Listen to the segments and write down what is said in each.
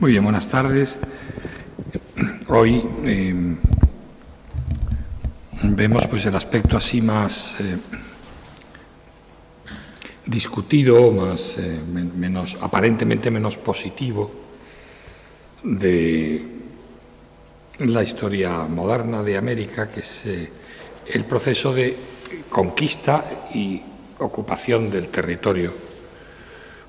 Muy bien, buenas tardes. Hoy eh, vemos pues el aspecto así más eh, discutido, más eh, menos aparentemente menos positivo de la historia moderna de América, que es el proceso de conquista y ocupación del territorio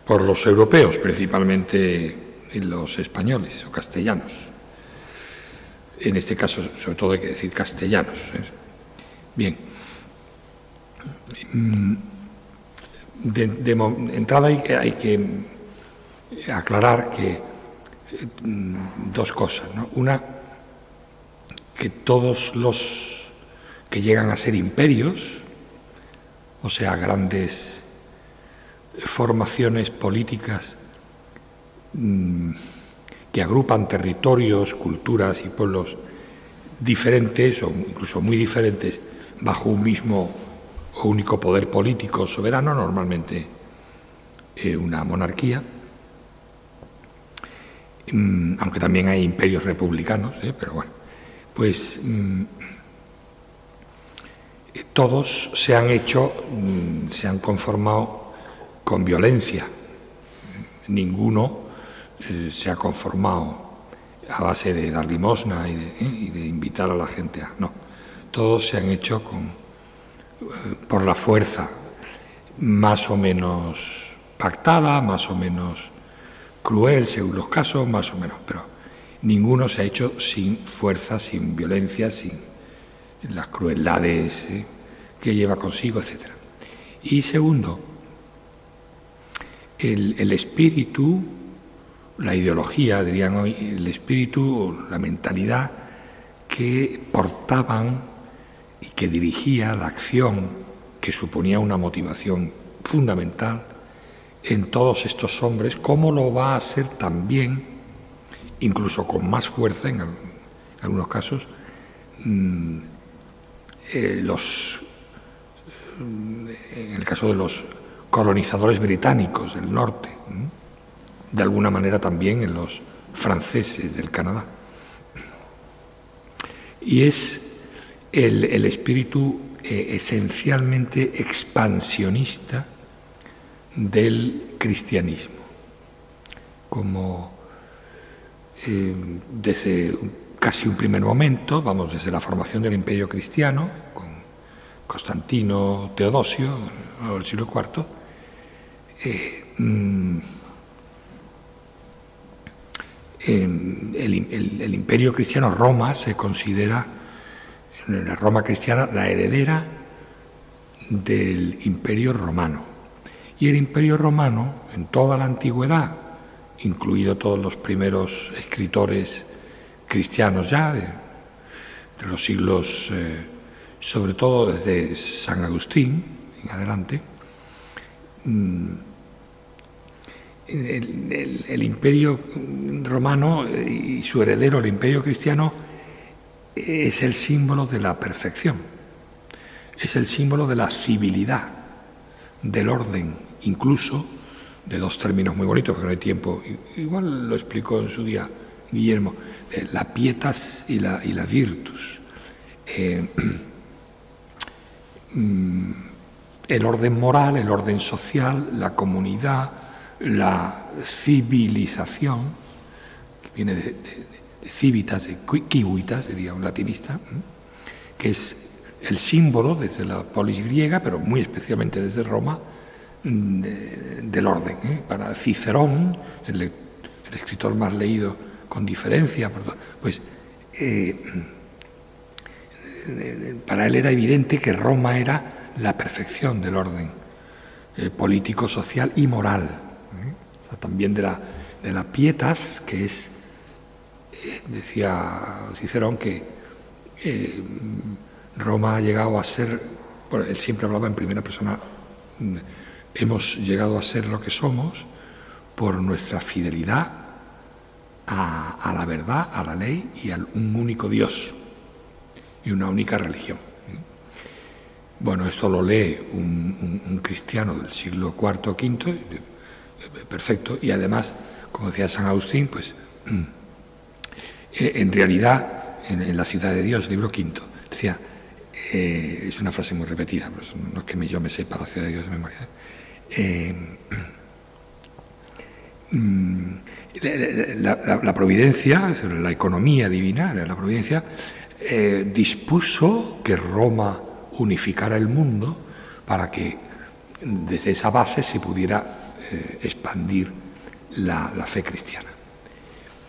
por los europeos, principalmente los españoles o castellanos. En este caso, sobre todo hay que decir castellanos. ¿eh? Bien. Mm, de, entrada hay, que aclarar que mm, dos cosas. Una, que todos los que llegan a ser imperios, o sea, grandes formaciones políticas mm, que agrupan territorios, culturas y pueblos diferentes o incluso muy diferentes bajo un mismo o único poder político soberano, normalmente eh, una monarquía, mm, aunque también hay imperios republicanos, eh, pero bueno, pues mm, todos se han hecho, se han conformado con violencia. Ninguno eh, se ha conformado a base de dar limosna eh, y de, invitar a la gente a... No, todos se han hecho con, eh, por la fuerza, más o menos pactada, más o menos cruel según los casos, más o menos, pero ninguno se ha hecho sin fuerza, sin violencia, sin las crueldades que lleva consigo, etc. Y segundo, el, espíritu, la ideología, dirían hoy, el espíritu, la mentalidad que portaban y que dirigía la acción, que suponía una motivación fundamental en todos estos hombres, cómo lo va a ser también, incluso con más fuerza en, algunos casos, mm, eh, los, en el caso de los colonizadores británicos del norte, de alguna manera también en los franceses del Canadá. Y es el, espíritu eh, esencialmente expansionista del cristianismo, como eh, desde casi un primer momento, vamos, desde la formación del imperio cristiano, con Constantino Teodosio, el siglo IV, el, imperio cristiano, Roma, se considera, la Roma cristiana, la heredera del imperio romano. Y el imperio romano, en toda la antigüedad, incluido todos los primeros escritores cristianos ya, de, los siglos, eh, sobre todo desde San Agustín en adelante, mm, el, imperio romano y su heredero, el imperio cristiano, es el símbolo de la perfección, es el símbolo de la civilidad, del orden, incluso de dos términos muy bonitos, porque no hay tiempo, igual lo explicó en su día Guillermo, la pietas y la, y la virtus. Eh, mm, el orden moral, el orden social, la comunidad, la civilización, que viene de, civitas, de civitas, diría un latinista, que es el símbolo desde la polis griega, pero muy especialmente desde Roma, mm, del orden. ¿eh? Para Cicerón, el, escritor más leído con diferencia, pues eh, para él era evidente que Roma era la perfección del orden eh, político, social y moral también de la, de pietas, que es, eh, decía Cicerón, que eh, Roma ha llegado a ser, él siempre hablaba en primera persona, mm, hemos llegado a ser lo que somos por nuestra fidelidad a, la verdad, a la ley y a un único Dios y una única religión. Bueno, esto lo lee un, un cristiano del siglo IV o V, perfecto. Y además, como decía San Agustín, pues eh, en realidad, en, la ciudad de Dios, libro quinto, decía, eh, es una frase muy repetida, pues no es que yo me sepa la ciudad de Dios de memoria. Mm, la, providencia, la economía divina, la providencia, dispuso que Roma unificara el mundo para que desde esa base se pudiera eh, expandir la, fe cristiana.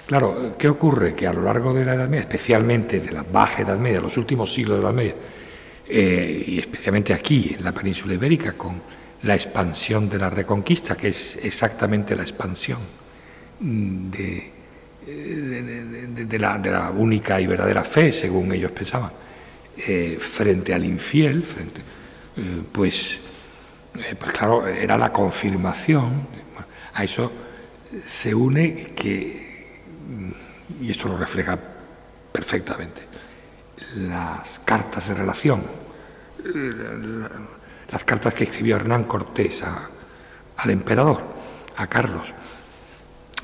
Claro, ¿qué ocurre? Que a lo largo de la Edad Media, especialmente de la Baja Edad Media, los últimos siglos de la Edad Media, eh, y especialmente aquí en la península ibérica, con la expansión de la Reconquista, que es exactamente la expansión de, de, la, única y verdadera fe, según ellos pensaban, eh, frente al infiel, pues eh, pues claro, era la confirmación. A eso se une que, y esto lo refleja perfectamente, las cartas de relación, las cartas que escribió Hernán Cortés al emperador, a Carlos,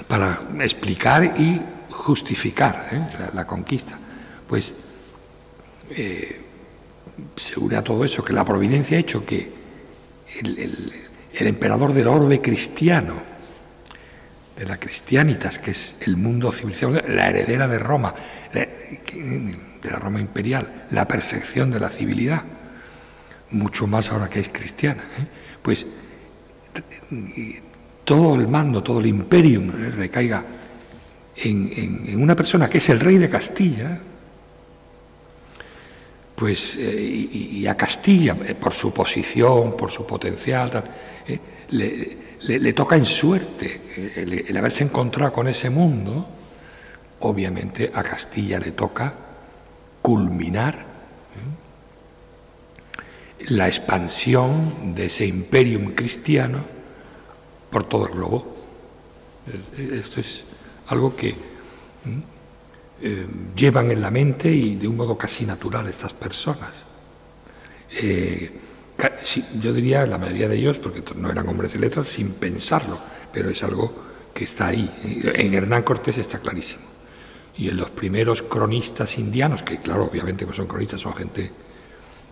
para explicar y justificar ¿eh? la, conquista. Pues eh, se une a todo eso, que la providencia ha hecho que el, emperador del orbe cristiano, de la cristianitas, que es el mundo civilizado, la heredera de Roma, de la Roma imperial, la perfección de la civilidad, mucho más ahora que es cristiana, ¿eh? pues todo el mando, todo el imperium ¿eh? recaiga en una persona que es el rey de Castilla, pues, eh, y, a Castilla, eh, por su posición, por su potencial, eh, le, toca en suerte el, haberse encontrado con ese mundo, obviamente a Castilla le toca culminar la expansión de ese imperium cristiano por todo el globo. Esto es algo que eh, llevan en la mente y de un modo casi natural estas personas. Eh, yo diría la mayoría de ellos, porque no eran hombres de letras, sin pensarlo, pero es algo que está ahí. En Hernán Cortés está clarísimo. Y en los primeros cronistas indianos, que claro, obviamente pues son cronistas, son gente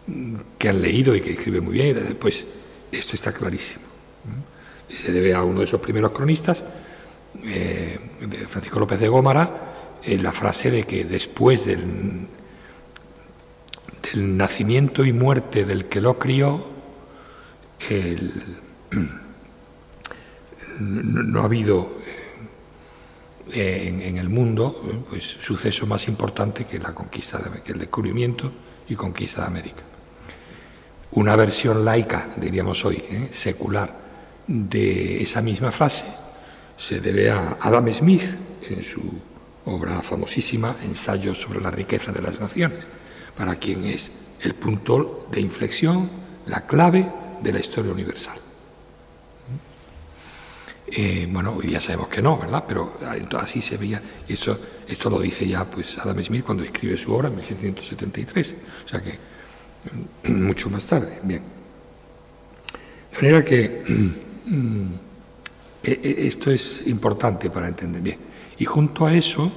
mm, que han leído y que escribe muy bien, pues esto está clarísimo. Y se debe a uno de esos primeros cronistas, eh, Francisco López de Gómara, eh, la frase de que después del, del, nacimiento y muerte del que lo crió, no, ha habido eh, en, el mundo eh, pues, suceso más importante que la conquista, que el descubrimiento y conquista de América. Una versión laica, diríamos hoy, secular, de esa misma frase se debe a Adam Smith en su obra famosísima, Ensayo sobre la riqueza de las naciones, para quien es el punto de inflexión, la clave de la historia universal. Eh, bueno, hoy día sabemos que no, ¿verdad? Pero así se veía, y eso, esto lo dice ya pues Adam Smith cuando escribe su obra en 1673, o sea que mucho más tarde. Bien. De manera que mm, e, e, esto es importante para entender bien. Y junto a eso,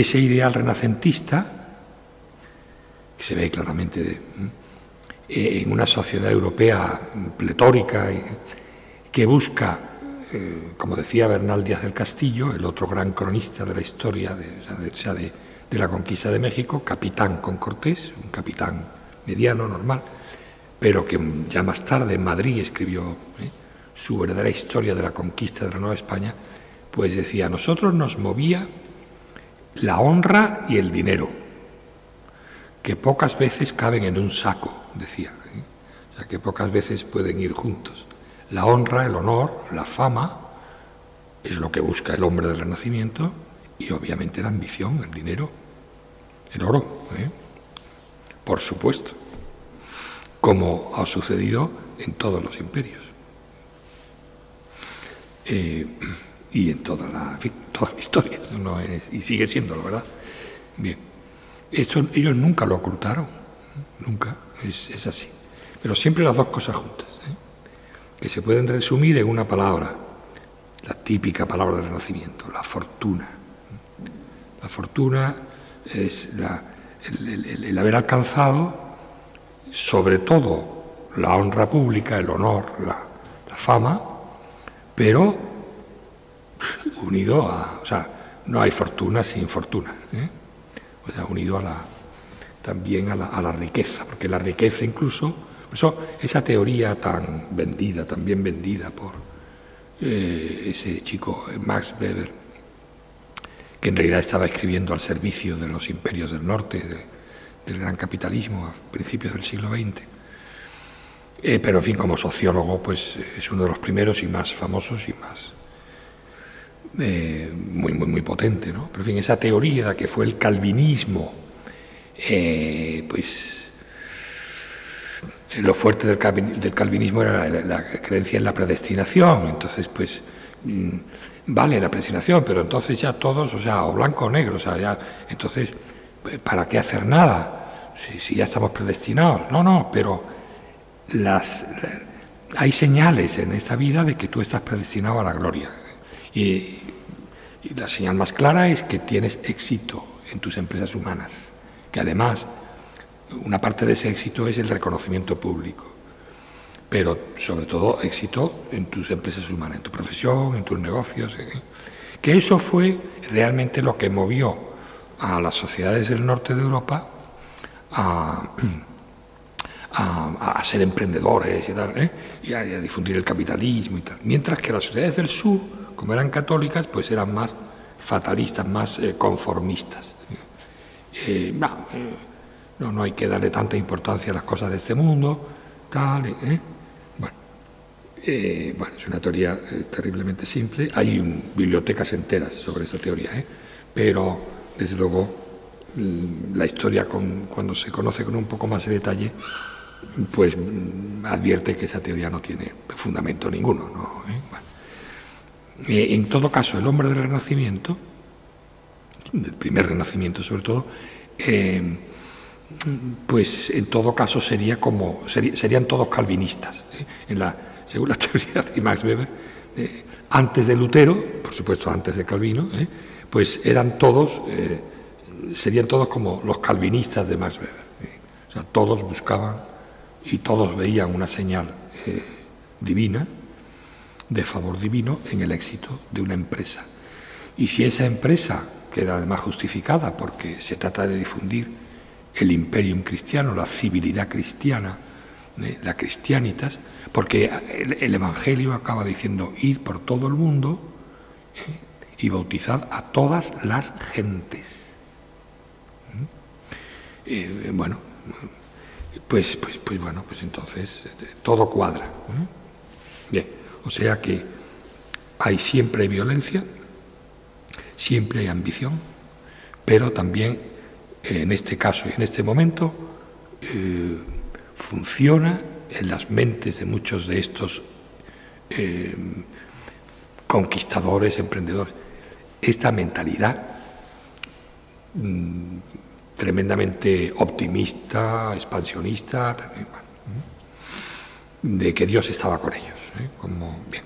ese ideal renacentista, que se ve claramente en una sociedad europea pletórica, que busca, eh, como decía Bernal Díaz del Castillo, el otro gran cronista de la historia de, de la conquista de México, capitán con Cortés, un capitán mediano, normal, pero que ya más tarde en Madrid escribió eh, su verdadera historia de la conquista de la Nueva España, pues decía, nosotros nos movía la honra y el dinero, que pocas veces caben en un saco, decía, ¿eh? o sea, que pocas veces pueden ir juntos. La honra, el honor, la fama, es lo que busca el hombre del Renacimiento, y obviamente la ambición, el dinero, el oro, ¿eh? por supuesto, como ha sucedido en todos los imperios. Eh, y en toda la, toda la historia, no es, y sigue siéndolo, ¿verdad? Bien, Esto, ellos nunca lo ocultaron, nunca, es, es así. Pero siempre las dos cosas juntas, ¿eh? que se pueden resumir en una palabra, la típica palabra del Renacimiento, la fortuna. La fortuna es el, haber alcanzado, sobre todo, la honra pública, el honor, la, fama, pero unido a, o sea, no hay fortuna sin fortuna, ¿eh? o sea, unido a la, también a la, riqueza, porque la riqueza incluso, eso, esa teoría tan vendida, tan bien vendida por eh, ese chico Max Weber, que en realidad estaba escribiendo al servicio de los imperios del norte, del gran capitalismo a principios del siglo XX. Eh, pero en fin, como sociólogo, pues es uno de los primeros y más famosos y más eh, muy, muy, muy potente, ¿no? Pero en fin, esa teoría que fue el calvinismo eh, pues lo fuerte del, calvinismo era la, creencia en la predestinación. Entonces, pues mm, vale la predestinación, pero entonces ya todos, o sea, o blanco o negro, o sea, ya, entonces, ¿para qué hacer nada? Si, ya estamos predestinados. No, no, pero las, hay señales en esta vida de que tú estás predestinado a la gloria. Y la señal más clara es que tienes éxito en tus empresas humanas que además una parte de ese éxito es el reconocimiento público, pero sobre todo éxito en tus empresas humanas, en tu profesión, en tus negocios. Que eso fue realmente lo que movió a las sociedades del norte de Europa a, ser emprendedores y, ¿eh? y, a, difundir el capitalismo y tal. Mientras que las sociedades del sur, como eran católicas, pues eran más fatalistas, más eh, conformistas. Eh, eh, no, no hay que darle tanta importancia a las cosas de este mundo, tal, bueno, bueno, es una teoría terriblemente simple, hay bibliotecas enteras sobre esa teoría, pero desde luego mm, la historia cuando se conoce con un poco más de detalle, pues mm, advierte que esa teoría no tiene fundamento ninguno. En todo caso, el hombre del Renacimiento, del primer Renacimiento sobre todo, eh, pues en todo caso sería como, serían todos calvinistas. ¿eh? En la, según la teoría de Max Weber, eh, antes de Lutero, por supuesto antes de Calvino, pues eran todos, serían todos como los calvinistas de Max Weber. O sea, todos buscaban y todos veían una señal divina, de favor divino, en el éxito de una empresa. Y si esa empresa queda además justificada porque se trata de difundir el imperium cristiano, la civilidad cristiana, ¿eh? la cristianitas, porque el, Evangelio acaba diciendo, id por todo el mundo ¿eh? y bautizad a todas las gentes. ¿Eh? bueno, pues, pues, pues bueno, pues entonces todo cuadra. Bien, o sea que hay siempre violencia, Siempre hay ambición, pero también en este caso y en este momento eh, funciona en las mentes de muchos de estos eh, conquistadores, emprendedores, esta mentalidad mm, tremendamente optimista, expansionista, de que Dios estaba con ellos. ¿Eh? Como, bien.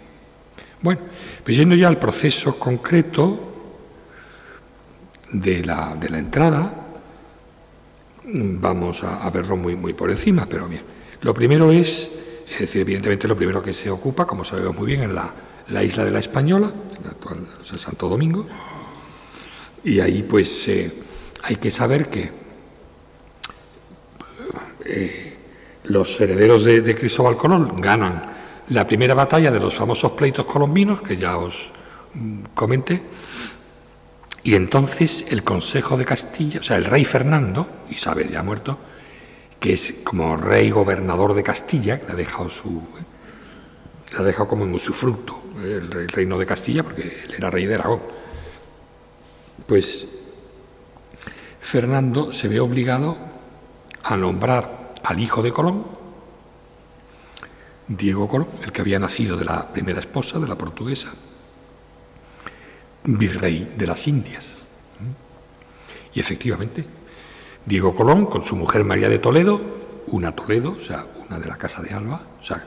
Bueno, pues yendo ya al proceso concreto, de la, de la entrada, vamos a, verlo muy, muy por encima, pero bien. Lo primero es, es decir, evidentemente lo primero que se ocupa, como sabemos muy bien, en la, la isla de la Española, la actual Santo Domingo, y ahí pues eh, hay que saber que eh, los herederos de, de, Cristóbal Colón ganan la primera batalla de los famosos pleitos colombinos, que ya os mm, comenté, y entonces el Consejo de Castilla, o sea, el rey Fernando, Isabel ya muerto, que es como rey gobernador de Castilla, que ha dejado su ha dejado como en usufructo el, el reino de Castilla, porque él era rey de Aragón. Pues Fernando se ve obligado a nombrar al hijo de Colón, Diego Colón, el que había nacido de la primera esposa, de la portuguesa, virrey de las Indias. Y efectivamente, Diego Colón, con su mujer María de Toledo, una Toledo, o sea, una de la Casa de Alba, o sea,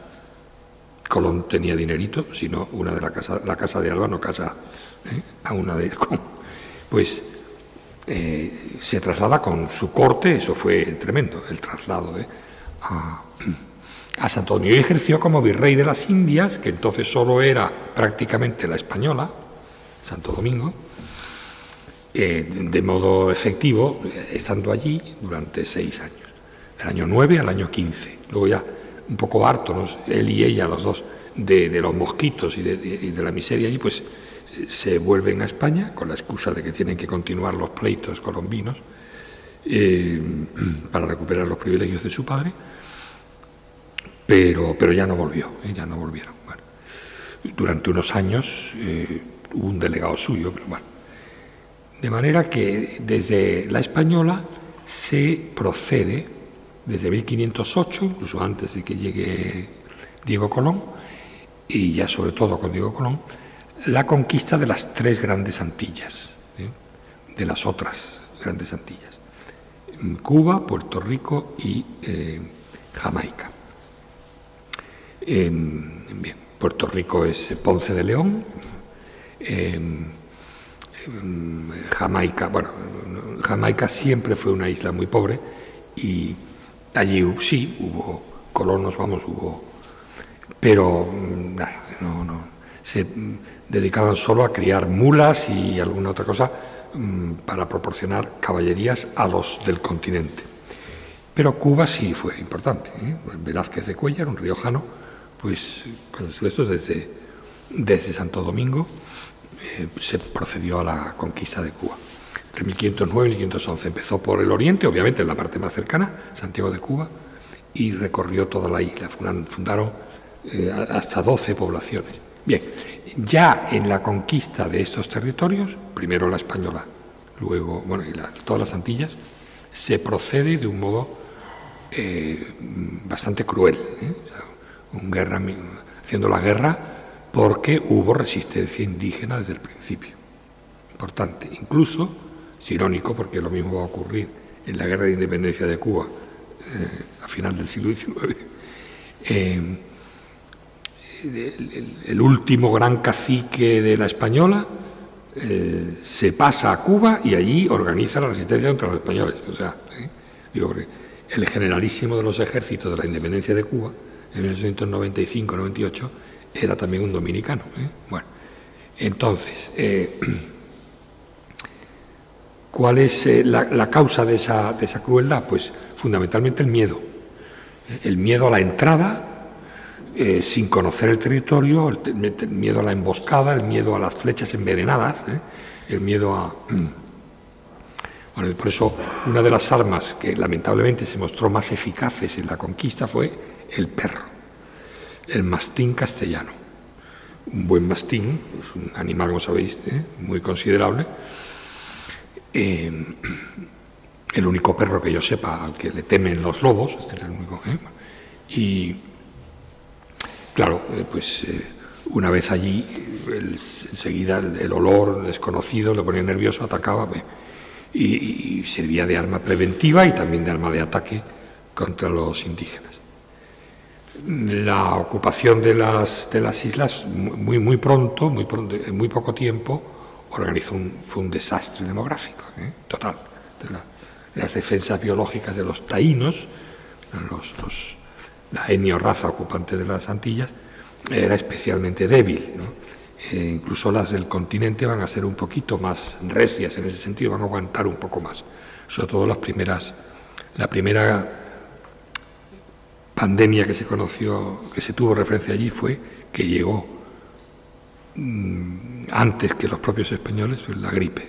Colón tenía dinerito, sino una de la casa, la casa de Alba no casa ¿eh? a una de pues eh, se traslada con su corte, eso fue tremendo, el traslado a, a, Santo Domingo y ejerció como virrey de las Indias, que entonces solo era prácticamente la española, Santo Domingo, eh, de modo efectivo, estando allí durante seis años, del año 9 al año 15. Luego ya un poco hartos, él y ella, los dos, de, los mosquitos y de, la miseria allí, pues se vuelven a España con la excusa de que tienen que continuar los pleitos colombinos eh, para recuperar los privilegios de su padre, pero, pero ya no volvió, eh, ya no volvieron. durante unos años eh, hubo un delegado suyo, pero bueno. De manera que desde la española se procede, desde 1508, incluso antes de que llegue Diego Colón, y ya sobre todo con Diego Colón, la conquista de las tres grandes Antillas, ¿eh? de las otras grandes Antillas, Cuba, Puerto Rico y eh, Jamaica. Puerto Rico es Ponce de León, Jamaica, bueno, Jamaica siempre fue una isla muy pobre y allí sí hubo colonos, vamos, hubo, pero mm, no, se dedicaban solo a criar mulas y alguna otra cosa mm, para proporcionar caballerías a los del continente. Pero Cuba sí fue importante. ¿eh? Velázquez de Cuellar, un riojano, pues con esfuerzos desde, desde Santo Domingo eh, se procedió a la conquista de Cuba. Entre 1509 y 1511 empezó por el oriente, obviamente en la parte más cercana, Santiago de Cuba, y recorrió toda la isla. Fundaron eh, hasta 12 poblaciones. Bien, ya en la conquista de estos territorios, primero la española, luego, bueno, y todas las Antillas, se procede de un modo eh, bastante cruel. Haciendo la guerra porque hubo resistencia indígena desde el principio. Importante. Incluso, es irónico porque lo mismo va a ocurrir en la guerra de independencia de Cuba eh, a final del siglo XIX el, último gran cacique de la española eh, se pasa a Cuba y allí organiza la resistencia contra los españoles. O sea, ¿eh? el generalísimo de los ejércitos de la independencia de Cuba, en 1895-98, era también un dominicano. ¿eh? Bueno, entonces, ¿cuál es la, la, causa de esa, de crueldad? Pues fundamentalmente el miedo. El miedo a la entrada eh, sin conocer el territorio, el, miedo a la emboscada, el miedo a las flechas envenenadas, ¿eh? el miedo a... Bueno, por eso una de las armas que lamentablemente se mostró más eficaces en la conquista fue el perro, el mastín castellano. Un buen mastín, es un animal, como sabéis, ¿eh? muy considerable. el único perro que yo sepa al que le temen los lobos, este es el único. Y Claro, eh, pues eh, una vez allí, enseguida el, olor desconocido le ponía nervioso, atacaba y, servía de arma preventiva y también de arma de ataque contra los indígenas. La ocupación de las, de las islas muy, muy pronto, muy pronto, en muy poco tiempo, organizó un, fue un desastre demográfico, ¿eh? total. Las defensas biológicas de los taínos, la etnia raza ocupante de las Antillas, era especialmente débil. E incluso las del continente van a ser un poquito más recias en ese sentido, van a aguantar un poco más. Sobre todo las primeras, la primera pandemia que se conoció, que se tuvo referencia allí fue que llegó mm, antes que los propios españoles la gripe.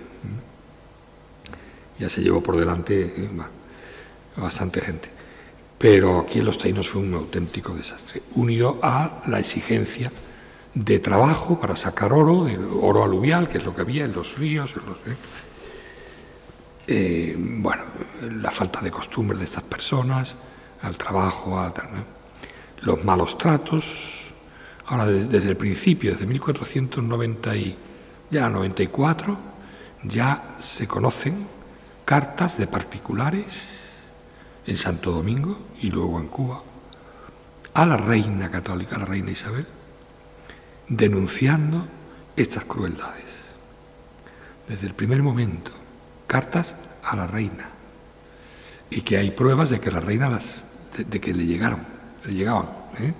Ya se llevó por delante eh, bastante gente pero aquí en los taínos fue un auténtico desastre, unido a la exigencia de trabajo para sacar oro, de oro aluvial, que es lo que había en los ríos, ¿eh? Eh, bueno, la falta de costumbre de estas personas, al trabajo, los malos tratos. Ahora, desde, el principio, desde 1494, ya se conocen cartas de particulares en Santo Domingo y luego en Cuba, a la reina católica, a la reina Isabel, denunciando estas crueldades. Desde el primer momento, cartas a la reina. Y que hay pruebas de que la reina las, de, que le llegaron, le llegaban. ¿eh?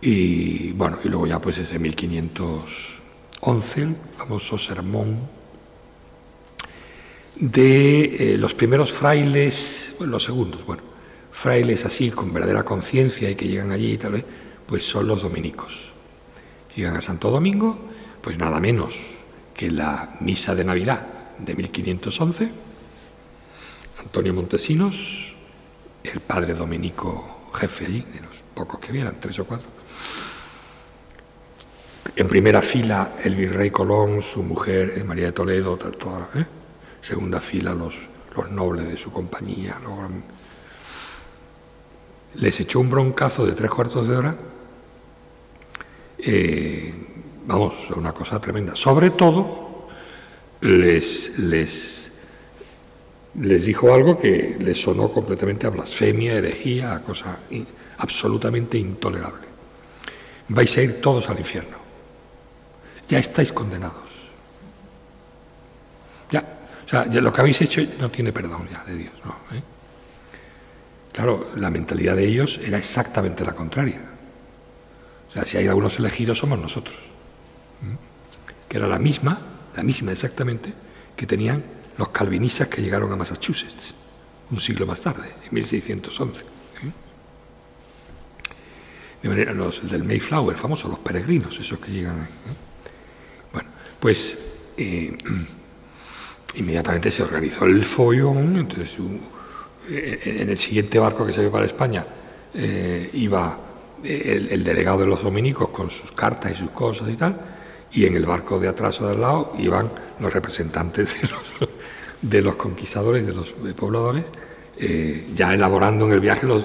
Y bueno, y luego ya pues desde 1511, el famoso sermón de eh, los primeros frailes, los segundos, bueno, frailes así con verdadera conciencia y que llegan allí y tal vez, pues son los dominicos. Llegan a Santo Domingo, pues nada menos que la misa de Navidad de 1511, Antonio Montesinos, el padre dominico jefe allí, de los pocos que vieran, tres o cuatro. En primera fila el virrey Colón, su mujer eh, María de Toledo, toda, ¿eh? segunda fila los, los nobles de su compañía. Les echó un broncazo de tres cuartos de hora. Eh, vamos, una cosa tremenda. Sobre todo, les, les, les dijo algo que les sonó completamente a blasfemia, herejía, a cosa absolutamente intolerable. Vais a ir todos al infierno. Ya estáis condenados. Ya, o sea, lo que habéis hecho no tiene perdón ya de Dios. ¿no? ¿Eh? Claro, la mentalidad de ellos era exactamente la contraria. O sea, si hay algunos elegidos somos nosotros. Que era la misma, la misma exactamente, que tenían los calvinistas que llegaron a Massachusetts un siglo más tarde, en 1611. ¿eh? De manera, los del Mayflower, famosos, los peregrinos, esos que llegan. ¿eh? Bueno, pues inmediatamente se organizó el follón, entonces en el siguiente barco que se para España eh, iba el, delegado de los dominicos con sus cartas y sus cosas y tal, y en el barco de atrás o de al lado iban los representantes de los, conquistadores, de los pobladores, eh, ya elaborando en el viaje los,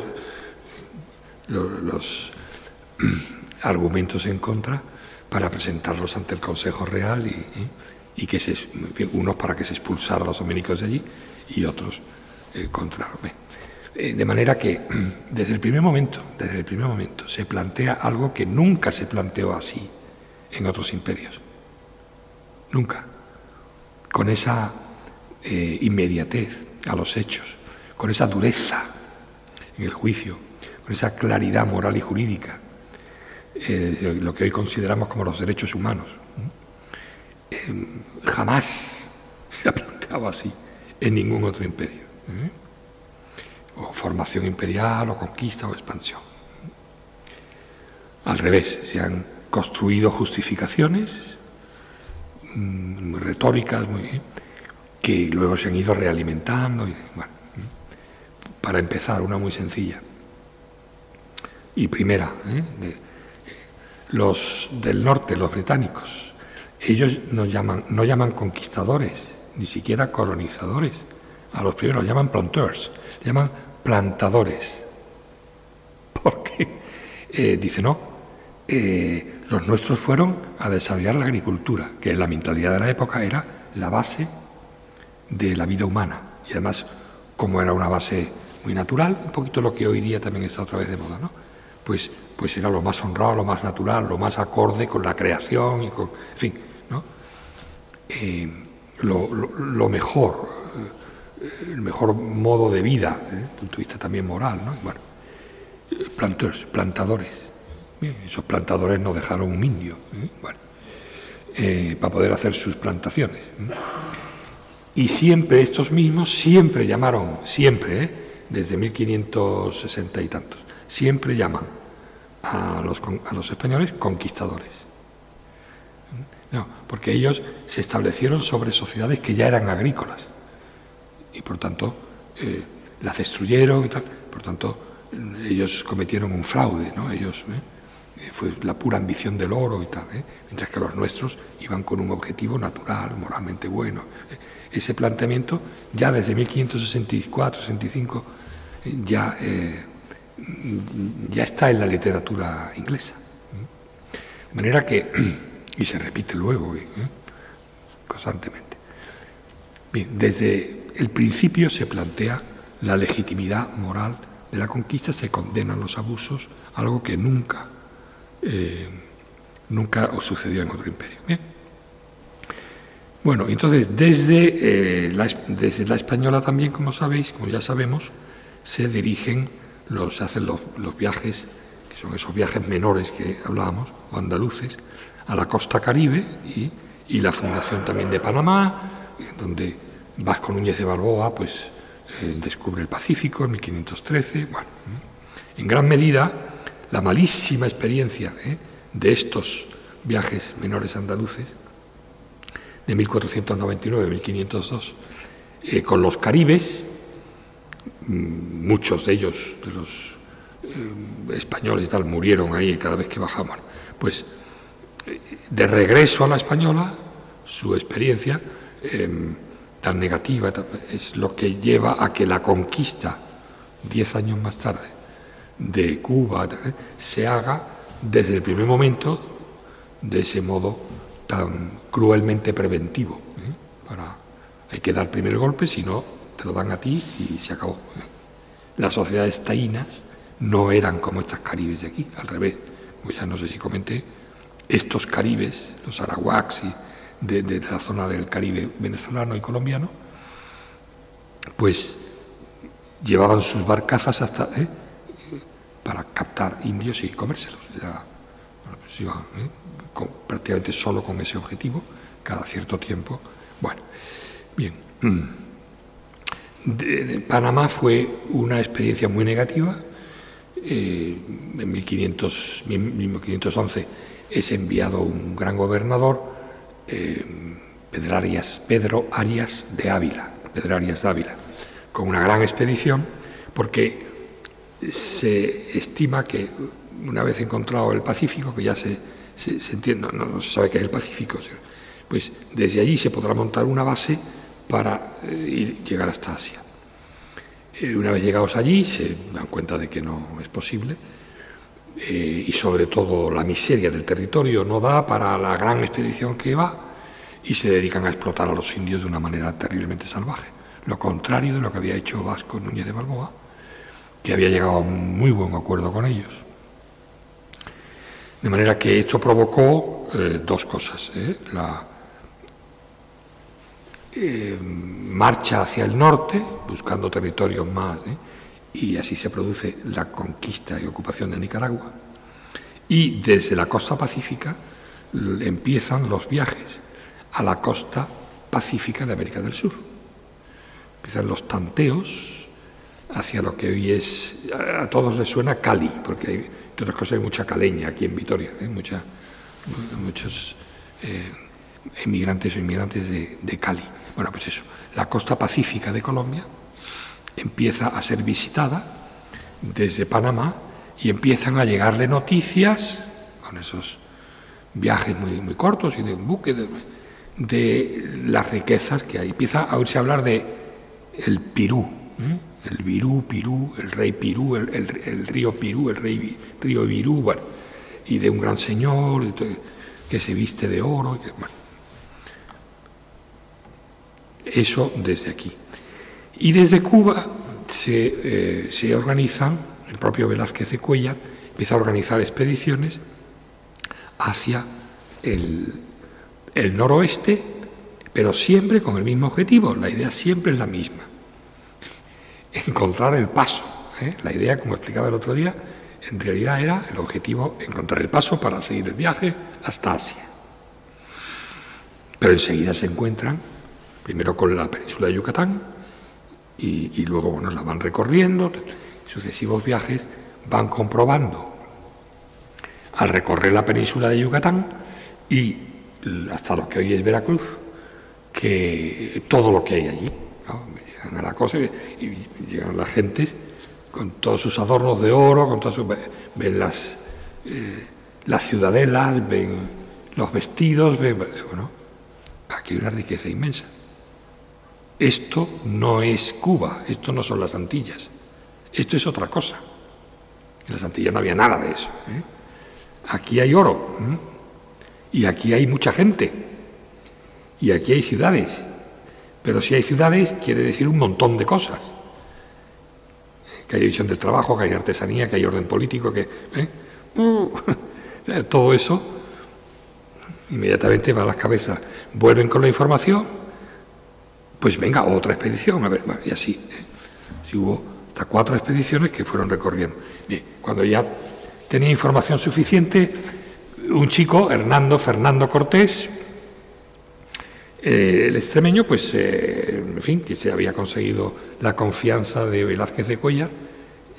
los, argumentos en contra para presentarlos ante el Consejo Real y, y que se, unos para que se expulsara a los dominicos de allí y otros eh, contra eh, de manera que desde el primer momento, desde el primer momento, se plantea algo que nunca se planteó así en otros imperios. Nunca. Con esa eh, inmediatez a los hechos, con esa dureza en el juicio, con esa claridad moral y jurídica, lo que hoy consideramos como los derechos humanos. Em, jamás se ha planteado así en ningún otro imperio. ¿eh? O formación imperial, o conquista, o expansión. Al revés, se han construido justificaciones mm, retóricas, muy, que luego se han ido realimentando. Y, para empezar, una muy sencilla. Y primera, ¿eh? los del norte, los británicos, ellos no llaman, no llaman conquistadores, ni siquiera colonizadores. A los primeros los llaman planteurs, llaman plantadores. Porque, eh, dice, no, eh, los nuestros fueron a desarrollar la agricultura, que en la mentalidad de la época era la base de la vida humana. Y además, como era una base muy natural, un poquito lo que hoy día también está otra vez de moda, ¿no? Pues, pues era lo más honrado, lo más natural, lo más acorde con la creación y con, en fin, eh, lo, mejor, eh, el mejor modo de vida, desde el punto de vista también moral. ¿no? Bueno, plantadores, esos plantadores nos dejaron un indio ¿eh? para poder hacer sus plantaciones. Y siempre estos mismos, siempre llamaron, siempre, desde 1560 y tantos, siempre llaman a los, a los españoles conquistadores. No, porque ellos se establecieron sobre sociedades que ya eran agrícolas y por tanto eh, las destruyeron y tal. Por tanto, ellos cometieron un fraude, ¿no? Ellos eh, eh, fue la pura ambición del oro y tal, mientras que los nuestros iban con un objetivo natural, moralmente bueno. Ese planteamiento ya desde 1564, 65 ya ya está en la literatura inglesa. De manera que y se repite luego, ¿eh? constantemente. Desde el principio se plantea la legitimidad moral de la conquista se condenan los abusos, algo que nunca, eh, nunca sucedió en otro imperio. Bueno, entonces desde, eh, la, desde la española también, como sabéis, como ya sabemos, se dirigen, los, se hacen los, viajes, que son esos viajes menores que hablábamos, o andaluces, a la costa caribe y, y la fundación también de Panamá, donde Vasco Núñez de Balboa pues, eh, descubre el Pacífico en 1513. Bueno, en gran medida, la malísima experiencia ¿eh? de estos viajes menores andaluces de 1499-1502 eh, con los caribes, mm, muchos de ellos, de los españoles y tal, murieron ahí cada vez que bajamos. Pues de regreso a la española, su experiencia em, tan negativa es lo que lleva a que la conquista, diez años más tarde, de Cuba se haga desde el primer momento de ese modo tan cruelmente preventivo. ¿eh? Para, hay que dar primer golpe, si no, te lo dan a ti y se acabó. ¿eh? Las sociedades taínas no eran como estas caribes de aquí, al revés. ya no sé si comenté, estos caribes, los arahuacs de, la zona del Caribe venezolano y colombiano, pues llevaban sus barcazas hasta ¿eh? para captar indios y comérselos. Pues ¿eh? Prácticamente solo con ese objetivo, cada cierto tiempo. Bueno, bien. De, Panamá fue una experiencia muy negativa. Eh, en 1500, 1511 es enviado un gran gobernador, eh, Pedro Arias de Ávila, Pedro Arias de Ávila, con una gran expedición, porque se estima que una vez encontrado el Pacífico, que ya se, entiende, no, se sabe qué es el Pacífico, pues desde allí se podrá montar una base para eh, ir, llegar hasta Asia. Eh, una vez llegados allí se dan cuenta de que no es posible eh, y sobre todo la miseria del territorio no da para la gran expedición que va y se dedican a explotar a los indios de una manera terriblemente salvaje. Lo contrario de lo que había hecho Vasco Núñez de Balboa, que había llegado a un muy buen acuerdo con ellos. De manera que esto provocó eh, dos cosas. ¿eh? La marcha hacia el norte, buscando territorios más y así se produce la conquista y ocupación de Nicaragua. Y desde la costa pacífica empiezan los viajes a la costa pacífica de América del Sur. Empiezan los tanteos hacia lo que hoy es, a todos les suena Cali, porque hay, entre otras cosas hay mucha caleña aquí en Vitoria, ¿eh? Mucha, muchos eh, emigrantes o inmigrantes de, de Cali. Bueno, pues eso, la costa pacífica de Colombia empieza a ser visitada desde Panamá y empiezan a llegarle noticias con esos viajes muy, muy cortos y de un buque de, las riquezas que hay. Empieza a oírse hablar de el Pirú, ¿eh? El Virú, Pirú, el rey Pirú, el, río Pirú, el rey río Virú, bueno, y de un gran señor que se viste de oro. Eso desde aquí. Y desde Cuba se, eh, organizan, el propio Velázquez de Cuellar empieza a organizar expediciones hacia el, noroeste, pero siempre con el mismo objetivo. La idea siempre es la misma. Encontrar el paso. ¿eh? La idea, como explicaba el otro día, en realidad era el objetivo encontrar el paso para seguir el viaje hasta Asia. Pero enseguida se encuentran, primero con la península de Yucatán, y, luego bueno, la van recorriendo, sucesivos viajes van comprobando al recorrer la península de Yucatán y hasta lo que hoy es Veracruz, que todo lo que hay allí, a la y llegan las gentes con todos sus adornos de oro, con todas sus, ven las, eh, las ciudadelas, ven los vestidos, ven, bueno, aquí hay una riqueza inmensa. Esto no es Cuba, esto no son las Antillas, esto es otra cosa. En las Antillas no había nada de eso. ¿eh? Aquí hay oro y aquí hay mucha gente y aquí hay ciudades. Pero si hay ciudades quiere decir un montón de cosas. que hay división del trabajo, que hay artesanía, que hay orden político, que... ¿eh? todo eso inmediatamente va a las cabezas. Vuelven con la información, pues venga, otra expedición, a ver, y así. ¿eh? Si hubo hasta cuatro expediciones que fueron recorriendo. cuando ya tenía información suficiente, un chico, Hernando Fernando Cortés, eh, el extremeño, pues, eh, en fin, que se había conseguido la confianza de Velázquez de Cuellar,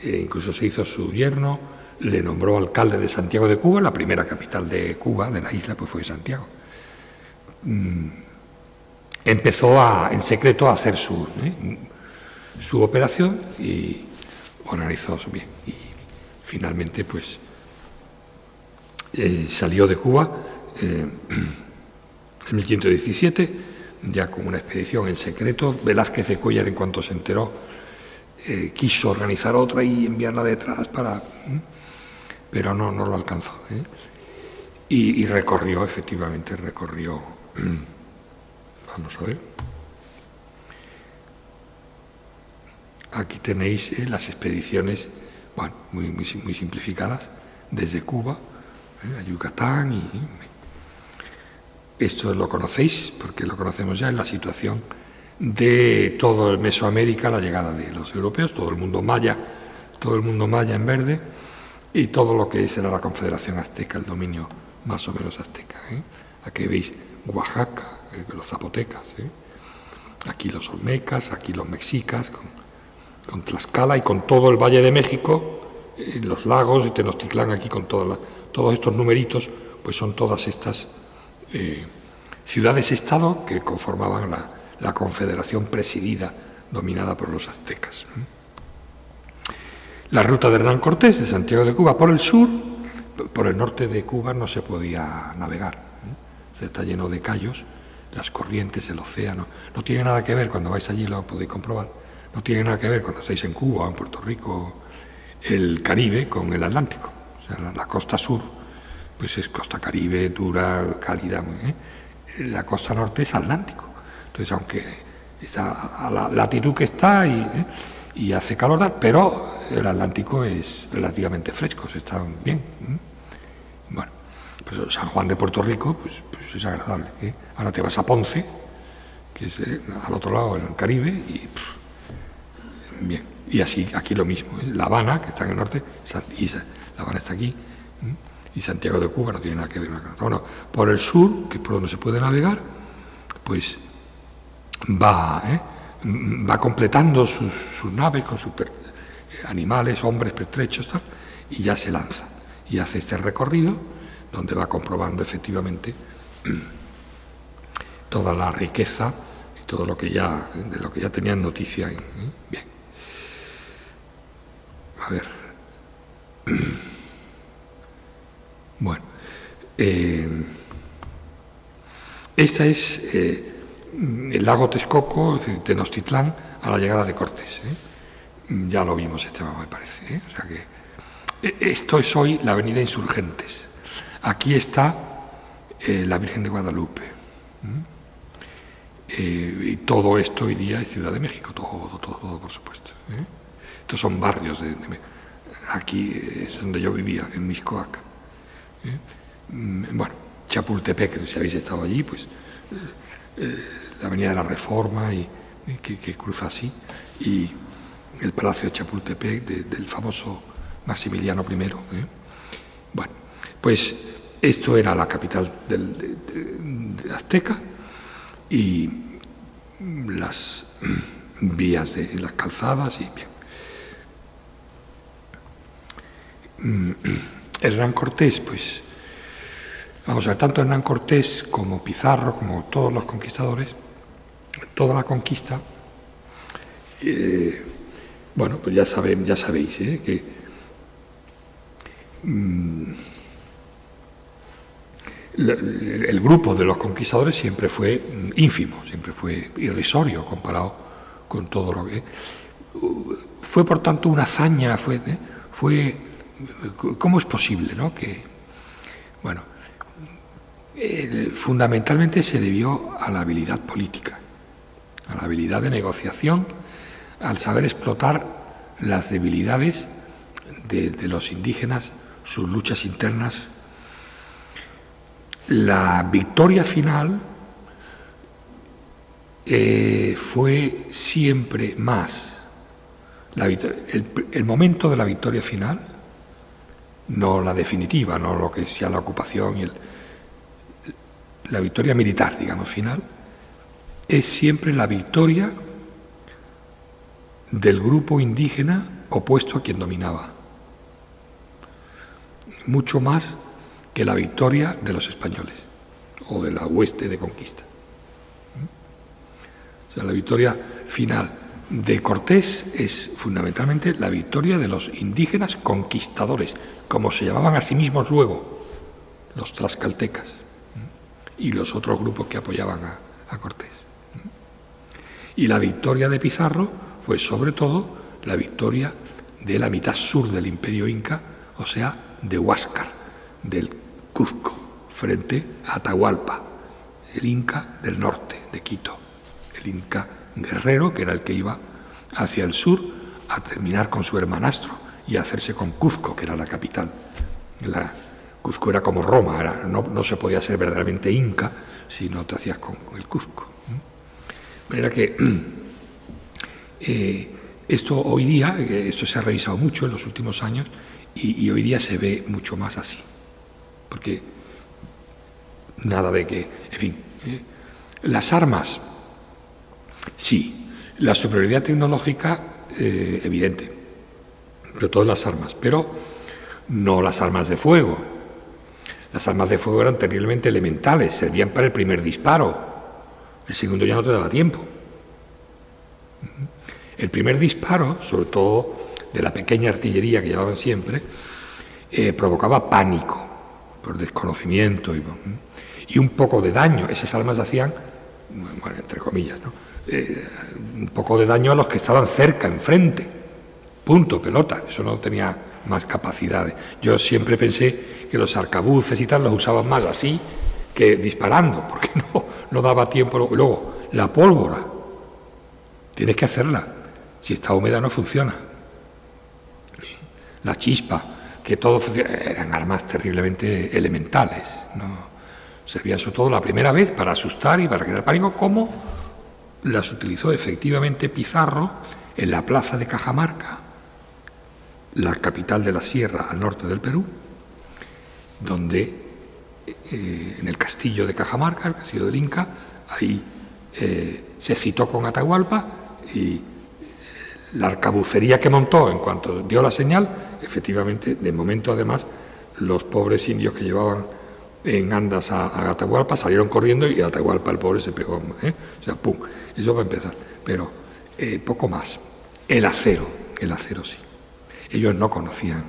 incluso se hizo su yerno, le nombró alcalde de Santiago de Cuba, la primera capital de Cuba, de la isla, pues fue Santiago. Mm, empezó a, en secreto a hacer su, ¿eh? su operación y organizó bien. Y finalmente, pues, salió de Cuba en 1517, ya con una expedición en secreto. Velázquez de Cuellar, en cuanto se enteró, quiso organizar otra y enviarla detrás para pero no, no lo alcanzó. ¿eh? Y, recorrió, efectivamente, recorrió. Vamos a ver. Aquí tenéis ¿eh? las expediciones, bueno, muy, muy, simplificadas, desde Cuba ¿eh? a Yucatán y. Esto lo conocéis, porque lo conocemos ya en la situación de todo el Mesoamérica, la llegada de los europeos, todo el mundo maya, todo el mundo maya en verde y todo lo que era la Confederación Azteca, el dominio más o menos azteca. ¿eh? Aquí veis Oaxaca, eh, los zapotecas, ¿eh? aquí los olmecas, aquí los mexicas, con, Tlaxcala y con todo el Valle de México, los lagos y Tenochtitlán aquí con todos estos numeritos, pues son todas estas ciudades-estado que conformaban la, confederación presidida, dominada por los aztecas. La ruta de Hernán Cortés de Santiago de Cuba por el sur, por el norte de Cuba no se podía navegar. ¿eh? Se está lleno de callos, las corrientes, el océano. No tiene nada que ver, cuando vais allí lo podéis comprobar, no tiene nada que ver cuando estáis en Cuba o en Puerto Rico, el Caribe con el Atlántico. O sea, la, costa sur, pues es costa caribe, dura, cálida. ¿eh? La costa norte es Atlántico. Entonces, aunque está a la latitud que está y... ¿eh? hace calor, pero el Atlántico es relativamente fresco, se está bien. Bueno, pues San Juan de Puerto Rico pues, pues es agradable. ¿eh? Ahora te vas a Ponce, que es eh, al otro lado, en el Caribe, y bien. Y así, aquí lo mismo. ¿eh? La Habana, que está en el norte, y La Habana está aquí, y Santiago de Cuba no tiene nada que ver con Bueno, por el sur, que es por donde se puede navegar, pues va, ¿eh? va completando sus, naves con sus animales, hombres, pertrechos, tal, y ya se lanza. Y hace este recorrido donde va comprobando efectivamente toda la riqueza y todo lo que ya, de lo que ya tenían noticia. ¿eh? Bien. A ver. Eh, esta es eh, el lago Texcoco, es decir, Tenochtitlán, a la llegada de Cortés. ¿eh? Ya lo vimos este mapa, me parece. ¿eh? O sea que esto es hoy la avenida Insurgentes. Aquí está la Virgen de Guadalupe. y todo esto hoy día es Ciudad de México, todo, todo, todo, por supuesto. Estos son barrios de, aquí es donde yo vivía, en Miscoac. Bueno, Chapultepec, si habéis estado allí, pues la Avenida de la Reforma, y, que, cruza así, y el Palacio de Chapultepec del famoso Maximiliano I. ¿eh? Bueno, pues esto era la capital del, de, Azteca y las vías de las calzadas y bien. Hernán Cortés, pues, vamos a ver, tanto Hernán Cortés como Pizarro, como todos los conquistadores, toda la conquista, eh, bueno, pues ya, saben, ya sabéis ¿eh? que mm, el, grupo de los conquistadores siempre fue ínfimo, siempre fue irrisorio comparado con todo lo que... Fue por tanto una hazaña, fue, ¿eh? fue ¿cómo es posible ¿no? que, bueno, fundamentalmente se debió a la habilidad política a la habilidad de negociación, al saber explotar las debilidades de, los indígenas, sus luchas internas. La victoria final eh, fue siempre más el, momento de la victoria final, no la definitiva, no lo que sea la ocupación y la victoria militar, digamos, final, es siempre la victoria del grupo indígena opuesto a quien dominaba. Mucho más que la victoria de los españoles o de la hueste de conquista. O sea, la victoria final de Cortés es fundamentalmente la victoria de los indígenas conquistadores, como se llamaban a sí mismos luego los tlaxcaltecas y los otros grupos que apoyaban a, Cortés. Y la victoria de Pizarro fue sobre todo la victoria de la mitad sur del imperio inca, o sea, de Huáscar, del Cuzco, frente a Atahualpa, el inca del norte, de Quito, el inca guerrero, que era el que iba hacia el sur a terminar con su hermanastro y a hacerse con Cuzco, que era la capital. La, Cuzco era como Roma, no, se podía ser verdaderamente inca si no te hacías con, el Cuzco. De manera que Eh, esto hoy día, eh, esto se ha revisado mucho en los últimos años y, hoy día se ve mucho más así. Porque nada de que, en fin, eh, las armas, sí, la superioridad tecnológica, evidente, pero todas las armas, pero no las armas de fuego. Las armas de fuego eran terriblemente elementales, servían para el primer disparo, el segundo ya no te daba tiempo. El primer disparo, sobre todo de la pequeña artillería que llevaban siempre, eh, provocaba pánico por desconocimiento y, un poco de daño. Esas armas hacían, entre comillas, eh, un poco de daño a los que estaban cerca, enfrente. Punto, pelota. Eso no tenía más capacidades. Yo siempre pensé que los arcabuces y tal los usaban más así que disparando, porque no, daba tiempo. Luego, la pólvora, tienes que hacerla. Si está húmeda no funciona. La chispa, que todo funciona, eran armas terriblemente elementales. Servían sobre todo la primera vez para asustar y para crear pánico, como las utilizó efectivamente Pizarro en la plaza de Cajamarca, la capital de la sierra al norte del Perú, donde eh, en el castillo de Cajamarca, el castillo del Inca, ahí eh, se citó con Atahualpa y la arcabucería que montó en cuanto dio la señal, efectivamente, de momento además, los pobres indios que llevaban en andas a, Atahualpa salieron corriendo y Atahualpa el pobre se pegó. ¿eh? O sea, pum, eso va a empezar. Pero eh, poco más. El acero, el acero sí. Ellos no conocían,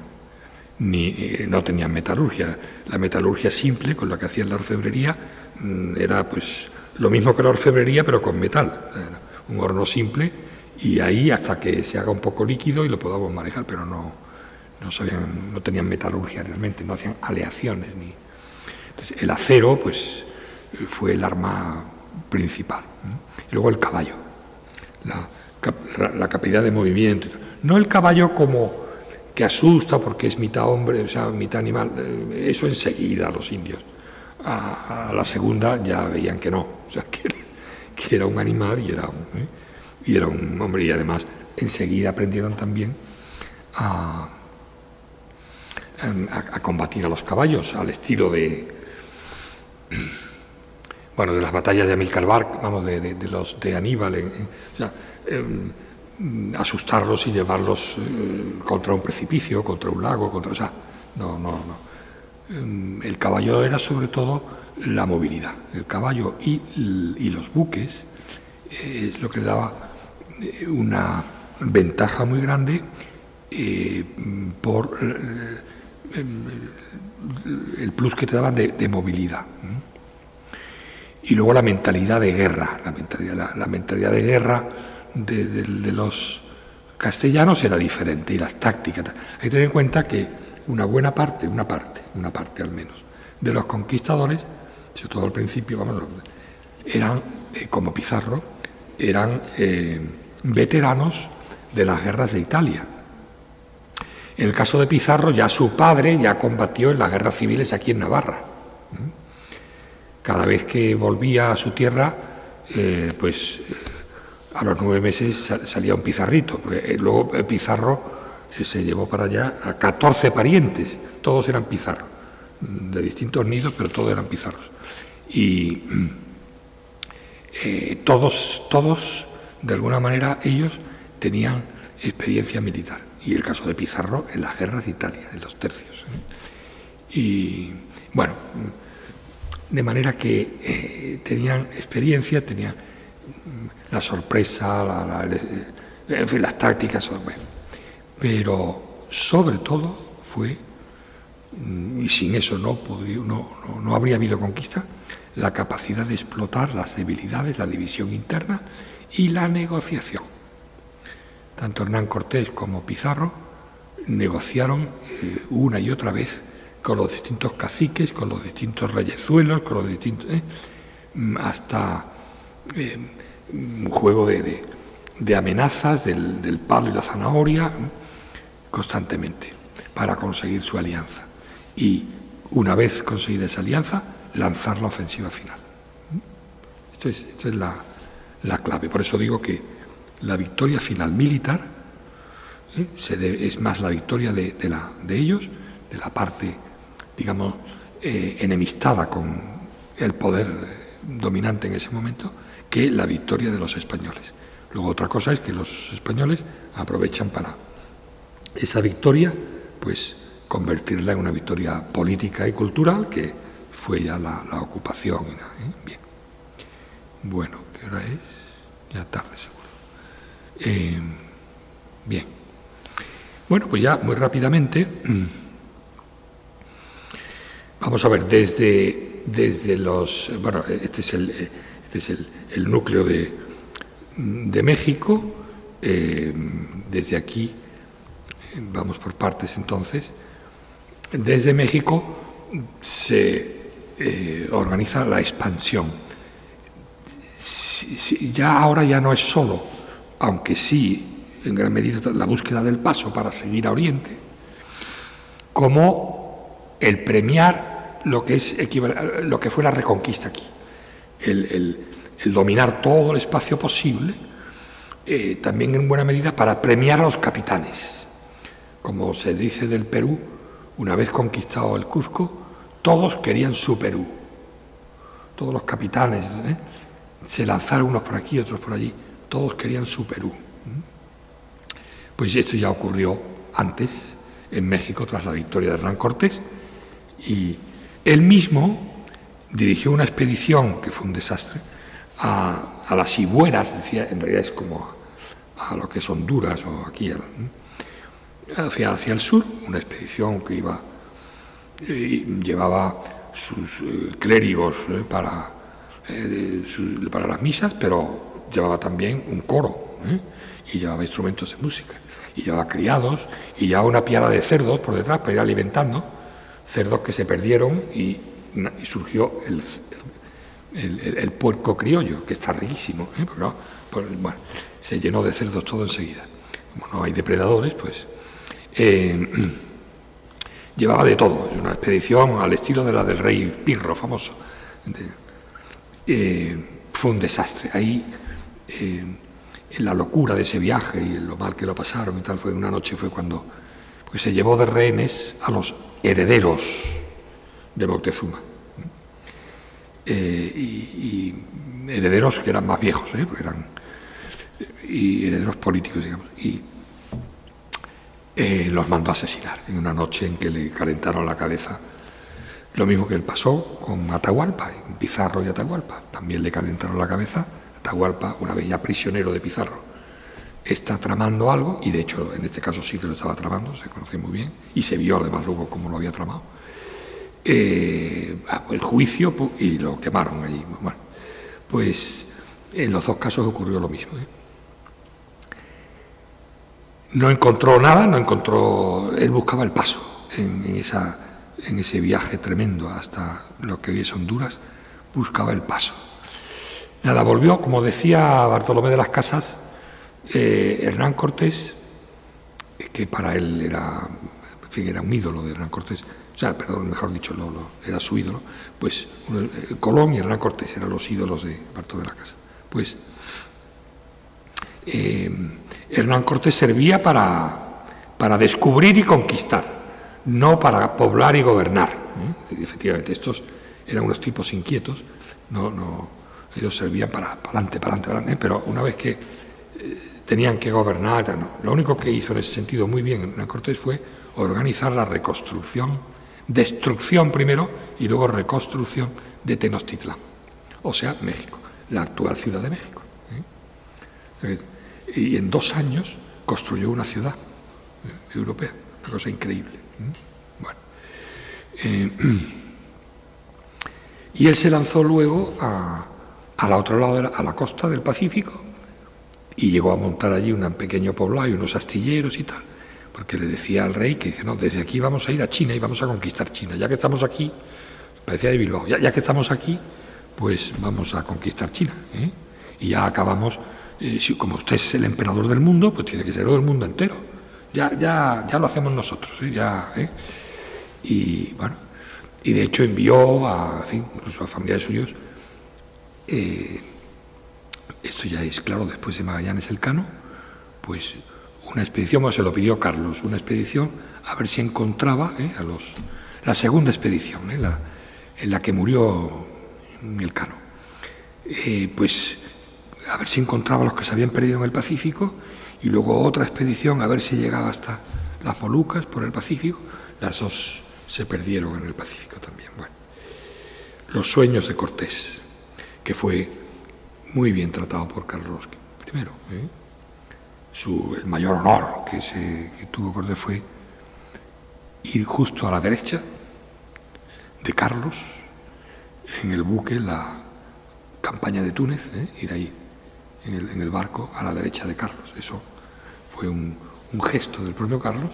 ni eh, no tenían metalurgia. La metalurgia simple con la que hacían la orfebrería mm, era pues lo mismo que la orfebrería, pero con metal. un horno simple y ahí hasta que se haga un poco líquido y lo podamos manejar, pero no, no, sabían, no tenían metalurgia realmente, no hacían aleaciones. Ni... Entonces, el acero pues, fue el arma principal. Y luego el caballo, la, la, capacidad de movimiento. No el caballo como que asusta porque es mitad hombre, o sea, mitad animal, eh, eso enseguida los indios. A, la segunda ya veían que no, o sea, que, que era un animal y era un... ¿eh? y era un hombre y además enseguida aprendieron también a, combatir a los caballos al estilo de bueno de las batallas de Amílcar Barc, vamos de, los de Aníbal o sea, em, asustarlos y llevarlos eh, contra un precipicio contra un lago contra o sea no no no em, el caballo era sobre todo la movilidad el caballo y, los buques es lo que le daba una ventaja muy grande eh, por eh, el plus que te daban de, movilidad. Y luego la mentalidad de guerra, la mentalidad, la, mentalidad de guerra de, los castellanos era diferente y las tácticas. Hay que tener en cuenta que una buena parte, una parte, una parte al menos, de los conquistadores, sobre todo al principio, vamos, eran, eh, como Pizarro, eran veteranos de las guerras de Italia. En el caso de Pizarro, ya su padre ya combatió en las guerras civiles aquí en Navarra. Cada vez que volvía a su tierra, eh, pues eh, a los nueve meses salía un pizarrito. Eh, luego Pizarro se llevó para allá a 14 parientes, todos eran pizarros, mm, de distintos nidos, pero todos eran pizarros. Y todos, todos, de alguna manera, ellos tenían experiencia militar y el caso de Pizarro en las guerras de Italia, en los tercios. ¿eh? Y bueno, de manera que eh, tenían experiencia, tenían mm, la sorpresa, las tácticas, pero sobre todo fue, mm, y sin eso no, podría, no, no habría habido conquista, la capacidad de explotar las debilidades, la división interna y la negociación tanto Hernán Cortés como Pizarro negociaron eh, una y otra vez con los distintos caciques, con los distintos reyezuelos, con los distintos. Eh, hasta eh, un juego de, amenazas del, palo y la zanahoria constantemente para conseguir su alianza. Y una vez conseguida esa alianza, lanzar la ofensiva final. Esto es, es la, la clave. Por eso digo que la victoria final militar ¿eh? es más la victoria de, la, de, ellos, de la parte, digamos, eh, enemistada con el poder eh, dominante en ese momento, que la victoria de los españoles. Luego otra cosa es que los españoles aprovechan para esa victoria, pues convertirla en una victoria política y cultural, que fue ya la, ocupación. Bien. Bueno, ¿qué hora es? Ya tarde seguro. Eh, bien. Bueno, pues ya muy rápidamente, vamos a ver, desde, desde los. Bueno, este es el, este es el, núcleo de, México. Eh, desde aquí, vamos por partes entonces. Desde México se eh, organiza la expansión. ya ahora ya no es solo aunque sí en gran medida la búsqueda del paso para seguir a Oriente, como el premiar lo que, es lo que fue la reconquista aquí, el, dominar todo el espacio posible, eh, también en buena medida para premiar a los capitanes. Como se dice del Perú, una vez conquistado el Cuzco, todos querían su Perú. Todos los capitanes ¿eh? se lanzaron unos por aquí, otros por allí todos querían su Perú. Pues esto ya ocurrió antes en México tras la victoria de Hernán Cortés y él mismo dirigió una expedición que fue un desastre a, las Ibueras, decía, en realidad es como a, lo que es Honduras o aquí, hacia, hacia el sur, una expedición que iba, llevaba sus eh, clérigos eh, para, eh, para las misas, pero llevaba también un coro ¿eh? y llevaba instrumentos de música y llevaba criados y llevaba una piara de cerdos por detrás para ir alimentando, cerdos que se perdieron y, surgió el, el, puerco criollo, que está riquísimo, ¿eh? pues, bueno, se llenó de cerdos todo enseguida. Como no hay depredadores, pues eh, llevaba de todo, una expedición al estilo de la del rey Pirro, famoso. fue un desastre. Ahí en la locura de ese viaje y en lo mal que lo pasaron y tal, fue una noche fue cuando pues, se llevó de rehenes a los herederos de Moctezuma. Eh, y, herederos que eran más viejos, ¿eh? eran y herederos políticos, digamos, y eh, los mandó a asesinar en una noche en que le calentaron la cabeza. Lo mismo que él pasó con Atahualpa, en Pizarro y Atahualpa, también le calentaron la cabeza Atahualpa, una vez ya prisionero de Pizarro, está tramando algo, y de hecho en este caso sí que lo estaba tramando, se conoce muy bien, y se vio además luego cómo lo había tramado. Eh, el juicio y lo quemaron allí. Bueno, pues en los dos casos ocurrió lo mismo. ¿eh? No encontró nada, no encontró, él buscaba el paso en, esa, en ese viaje tremendo hasta lo que hoy es Honduras, buscaba el paso. Nada, volvió, como decía Bartolomé de las Casas, eh, Hernán Cortés que para él era, en fin, era un ídolo de Hernán Cortés, o sea, perdón, mejor dicho, era su ídolo, pues eh, Colón y Hernán Cortés eran los ídolos de Parto de la Casa. Pues eh, Hernán Cortés servía para, para descubrir y conquistar, no para poblar y gobernar. ¿eh? Efectivamente, estos eran unos tipos inquietos, no, no, ellos servían para, adelante, para adelante, para adelante, pero una vez que tenían que gobernar. Lo único que hizo en ese sentido muy bien Hernán Cortés fue organizar la reconstrucción, destrucción primero y luego reconstrucción de Tenochtitlán, o sea, México, la actual Ciudad de México. ¿eh? Y en dos años construyó una ciudad ¿eh? europea, una cosa increíble. ¿eh? Bueno. y él se lanzó luego a, al otro lado, a la costa del Pacífico, y llegó a montar allí un pequeño poblado y unos astilleros y tal, porque le decía al rey que dice, no, desde aquí vamos a ir a China y vamos a conquistar China, ya que estamos aquí, parecía de Bilbao, ya, que estamos aquí, pues vamos a conquistar China. ¿eh? Y ya acabamos, eh, si, como usted es el emperador del mundo, pues tiene que ser del mundo entero. Ya, ya, ya lo hacemos nosotros, ¿eh? ya. Y bueno, y de hecho envió a, incluso a familiares suyos, esto ya es claro, después de Magallanes Elcano, pues una expedición, se lo pidió Carlos, una expedición a ver si encontraba ¿eh? a los. La segunda expedición, ¿eh? la, en la que murió Elcano, eh, pues a ver si encontraba a los que se habían perdido en el Pacífico y luego otra expedición a ver si llegaba hasta las Molucas por el Pacífico. Las dos se perdieron en el Pacífico también. Bueno, los sueños de Cortés, que fue muy bien tratado por Carlos I. Su, el mayor honor que, se, tuvo Cortés fue ir justo a la derecha de Carlos en el buque, la campaña de Túnez, ¿eh? ir ahí en el, barco a la derecha de Carlos. Eso fue un, un gesto del propio Carlos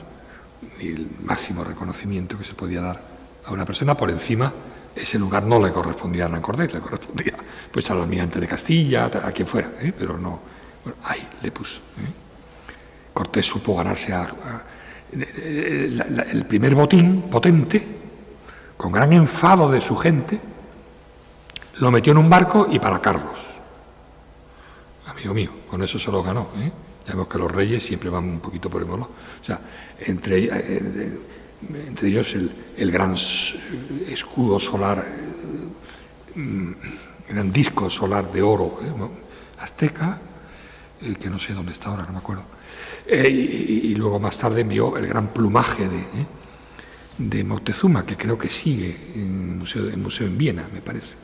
y el máximo reconocimiento que se podía dar a una persona por encima ese lugar no le correspondía a Hernán Cortés, le correspondía pues al almirante de Castilla, a, quien fuera, ¿eh? pero no, bueno, ahí le puso. ¿eh? Cortés supo ganarse a, el primer botín potente, con gran enfado de su gente, lo metió en un barco y para Carlos. Amigo mío, con eso se lo ganó. ¿eh? Ya vemos que los reyes siempre van un poquito por el. O sea, entre, eh, entre ellos el, gran escudo solar, el gran disco solar de oro ¿eh? azteca, eh, que no sé dónde está ahora, no me acuerdo. Eh, y, luego más tarde envió el gran plumaje de, de Moctezuma, que creo que sigue en el museo, en, Viena, me parece.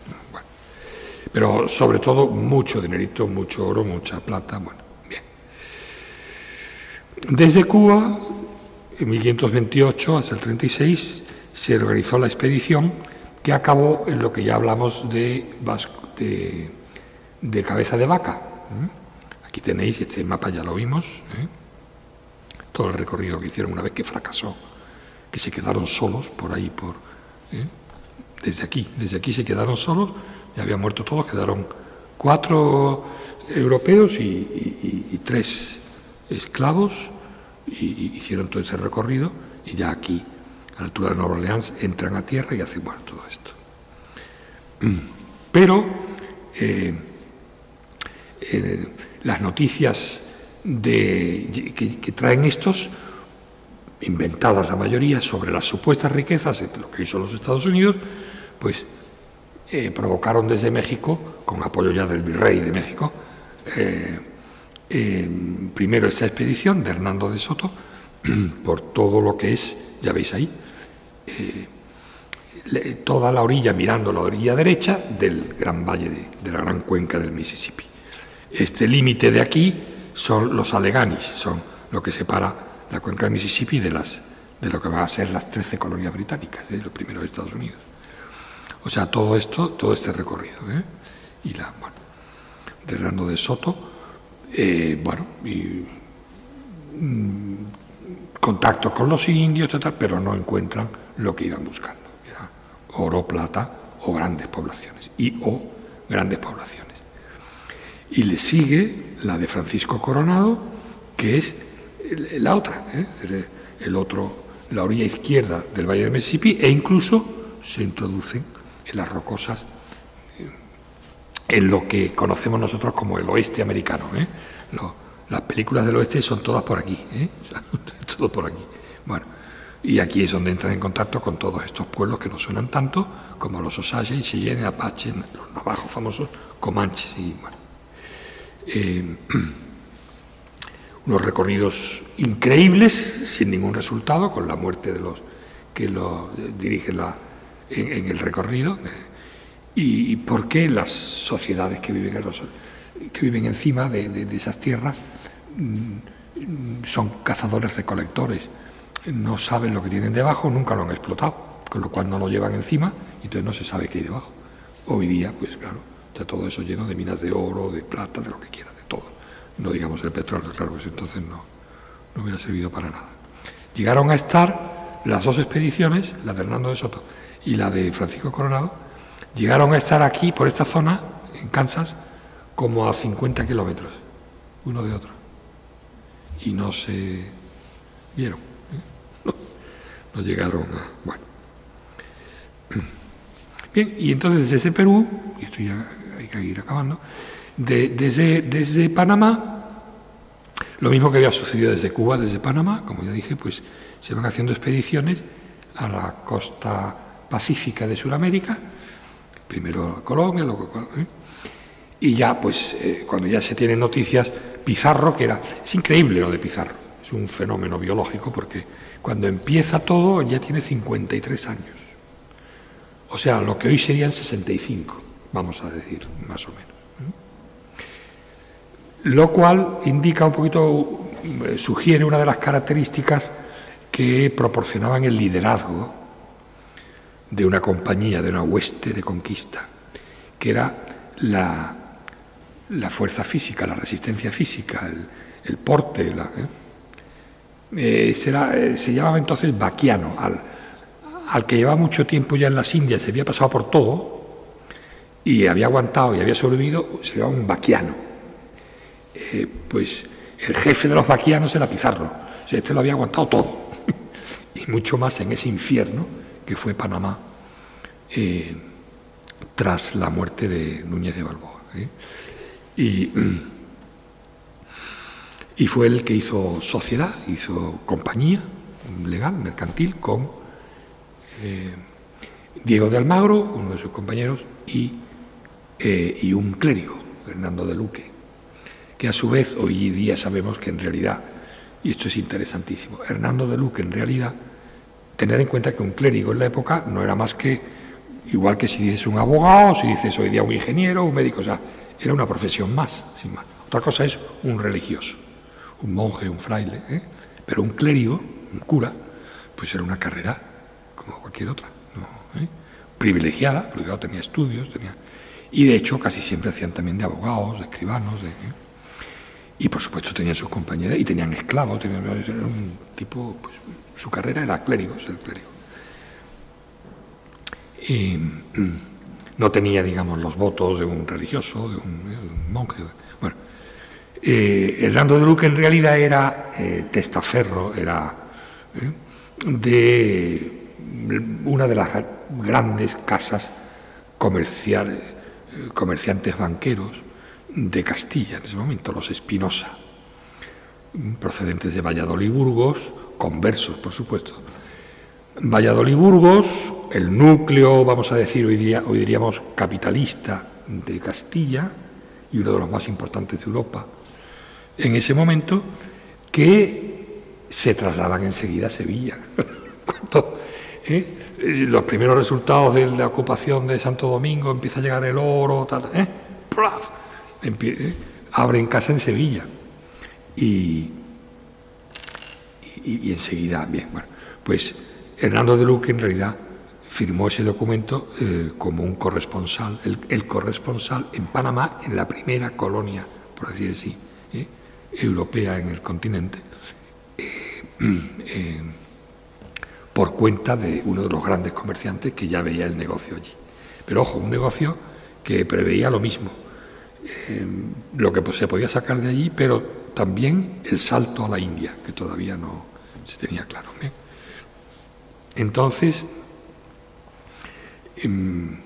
Pero sobre todo mucho dinerito, mucho oro, mucha plata, bueno, bien. Desde Cuba en 1528 hasta el 36 se organizó la expedición que acabó en lo que ya hablamos de, de, cabeza de vaca. ¿eh? Aquí tenéis este mapa, ya lo vimos, ¿eh? todo el recorrido que hicieron una vez que fracasó, que se quedaron solos por ahí, por, ¿eh? desde aquí, desde aquí se quedaron solos, ya habían muerto todos, quedaron cuatro europeos y tres esclavos y hicieron todo ese recorrido y ya aquí, a la altura de Nueva Orleans, entran a tierra y hacen bueno, todo esto. Pero eh, eh, las noticias de, que, traen estos, inventadas la mayoría, sobre las supuestas riquezas, lo que hizo los Estados Unidos, pues eh, provocaron desde México, con apoyo ya del virrey de México, primero esa expedición de Hernando de Soto, por todo lo que es, ya veis ahí, eh, toda la orilla mirando la orilla derecha del gran valle de, la gran cuenca del Mississippi. Este límite de aquí son los Alleghanies, son lo que separa la cuenca del Mississippi de, lo que van a ser las 13 colonias británicas, ¿eh? los primeros de Estados Unidos. O sea, todo esto, todo este recorrido. ¿eh? Y la, bueno, de Hernando de Soto eh, bueno, y, mm, contacto con los indios, pero no encuentran lo que iban buscando, oro, plata o grandes poblaciones, y o grandes poblaciones. Y le sigue la de Francisco Coronado, que es la otra, ¿eh? el otro, la orilla izquierda del Valle de Mississippi, e incluso se introducen en las rocosas en lo que conocemos nosotros como el oeste americano. ¿eh? las películas del oeste son todas por aquí, ¿eh? todo por aquí. Bueno, y aquí es donde entran en contacto con todos estos pueblos que no suenan tanto como los Osage Cheyenne, Apache, los navajos famosos, Comanches y bueno. Eh, unos recorridos increíbles, sin ningún resultado, con la muerte de los que lo dirigen la, en, el recorrido. ¿Y por qué las sociedades que viven, que viven encima de, esas tierras mm, son cazadores-recolectores? No saben lo que tienen debajo, nunca lo han explotado, con lo cual no lo llevan encima y entonces no se sabe qué hay debajo. Hoy día, pues claro, todo eso lleno de minas de oro, de plata, de lo que quiera, de todo. No digamos el petróleo, claro, pues entonces no, no hubiera servido para nada. Llegaron a estar las dos expediciones, la de Hernando de Soto y la de Francisco Coronado, Llegaron a estar aquí, por esta zona, en Kansas, como a 50 kilómetros, uno de otro. Y no se vieron. ¿eh? No, llegaron a. Bueno. Bien, y entonces desde Perú, y esto ya hay que ir acabando, desde, desde Panamá, lo mismo que había sucedido desde Cuba, desde Panamá, como ya dije, pues se van haciendo expediciones a la costa pacífica de Sudamérica primero a Colombia, luego... ¿eh? Y ya, pues, eh, cuando ya se tienen noticias, Pizarro, que era... Es increíble lo de Pizarro, es un fenómeno biológico, porque cuando empieza todo ya tiene 53 años. O sea, lo que hoy serían 65, vamos a decir, más o menos. ¿eh? Lo cual indica un poquito, sugiere una de las características que proporcionaban el liderazgo de una compañía, de una hueste de conquista, que era la, la fuerza física, la resistencia física, el, porte. ¿eh? Eh, eh, se llamaba entonces vaquiano, al, al que llevaba mucho tiempo ya en las Indias, se había pasado por todo y había aguantado y había sobrevivido, se llamaba un vaquiano. pues el jefe de los vaquianos era Pizarro, este lo había aguantado todo, y mucho más en ese infierno que fue Panamá eh, tras la muerte de Núñez de Balboa. ¿eh? Y, y, fue el que hizo sociedad, hizo compañía legal, mercantil, con eh, Diego de Almagro, uno de sus compañeros, y, y un clérigo, Fernando de Luque, que a su vez hoy día sabemos que en realidad, y esto es interesantísimo, Hernando de Luque en realidad Tened en cuenta que un clérigo en la época no era más que, igual que si dices un abogado, si dices hoy día un ingeniero, un médico, o sea, era una profesión más, sin más. Otra cosa es un religioso, un monje, un fraile, ¿eh? pero un clérigo, un cura, pues era una carrera como cualquier otra, ¿Eh? privilegiada, porque claro, tenía estudios, tenía... Y de hecho casi siempre hacían también de abogados, de escribanos, y por supuesto tenían sus compañeras y tenían esclavos, tenían, un tipo pues, su carrera era clérigo, ser clérigo. Y mm, no tenía, digamos, los votos de un religioso, de un, monje. Bueno, eh, Hernando de Luque en realidad era eh, testaferro, era eh, de una de las grandes casas comerciales, comerciantes banqueros de Castilla en ese momento, los Espinosa, procedentes de Valladolid y Burgos, conversos, por supuesto. Valladolid-Burgos, el núcleo, vamos a decir, hoy diríamos capitalista de Castilla y uno de los más importantes de Europa en ese momento, que se trasladan enseguida a Sevilla. ¿Eh? Los primeros resultados de la ocupación de Santo Domingo, empieza a llegar el oro, ¿eh? ¿eh? abren casa en Sevilla. Y, y, enseguida, bien, bueno, pues Hernando de Luque en realidad firmó ese documento eh, como un corresponsal, el, corresponsal en Panamá, en la primera colonia, por decir así, ¿eh? europea en el continente, eh, por cuenta de uno de los grandes comerciantes que ya veía el negocio allí. Pero ojo, un negocio que preveía lo mismo, lo que pues, se podía sacar de allí, pero también el salto a la India, que todavía no se tenía claro. Entonces, em,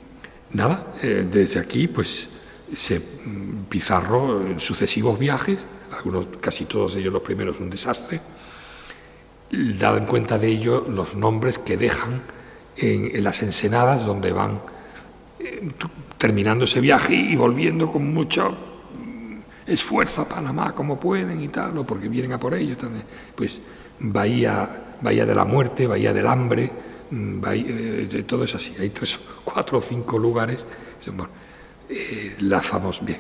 nada, eh, desde aquí, pues se mm, Pizarro en sucesivos viajes, algunos, casi todos ellos los primeros un desastre, dado en cuenta de ello los nombres que dejan en, las ensenadas donde van eh, terminando ese viaje y volviendo con mucho mm, esfuerzo a Panamá como pueden y tal, o porque vienen a por ello también. Pues Bahía, Bahía de la Muerte, Bahía del Hambre, mm, eh, todo es así. Hay tres, cuatro o cinco lugares. Eh, la famosa. Bien,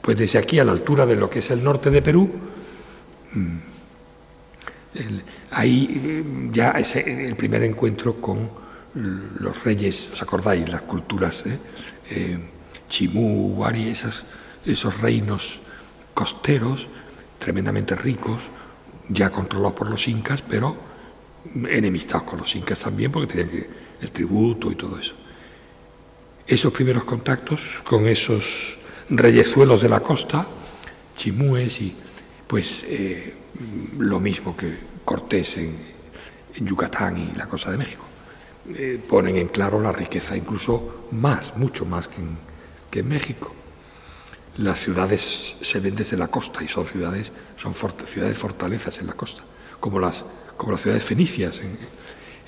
pues desde aquí a la altura de lo que es el norte de Perú, mm, ahí eh, ya es el primer encuentro con los reyes, ¿os acordáis? Las culturas, eh, Chimú, Huari, esos reinos costeros, tremendamente ricos, ya controlados por los incas, pero enemistados con los incas también, porque tenían que, el tributo y todo eso esos primeros contactos con esos reyezuelos de la costa, chimúes y pues eh, lo mismo que Cortés en, Yucatán y la cosa de México. Eh, ponen en claro la riqueza, incluso más, mucho más que en, que México. Las ciudades se ven desde la costa y son ciudades, son ciudades fortalezas en la costa, como las, como las ciudades fenicias.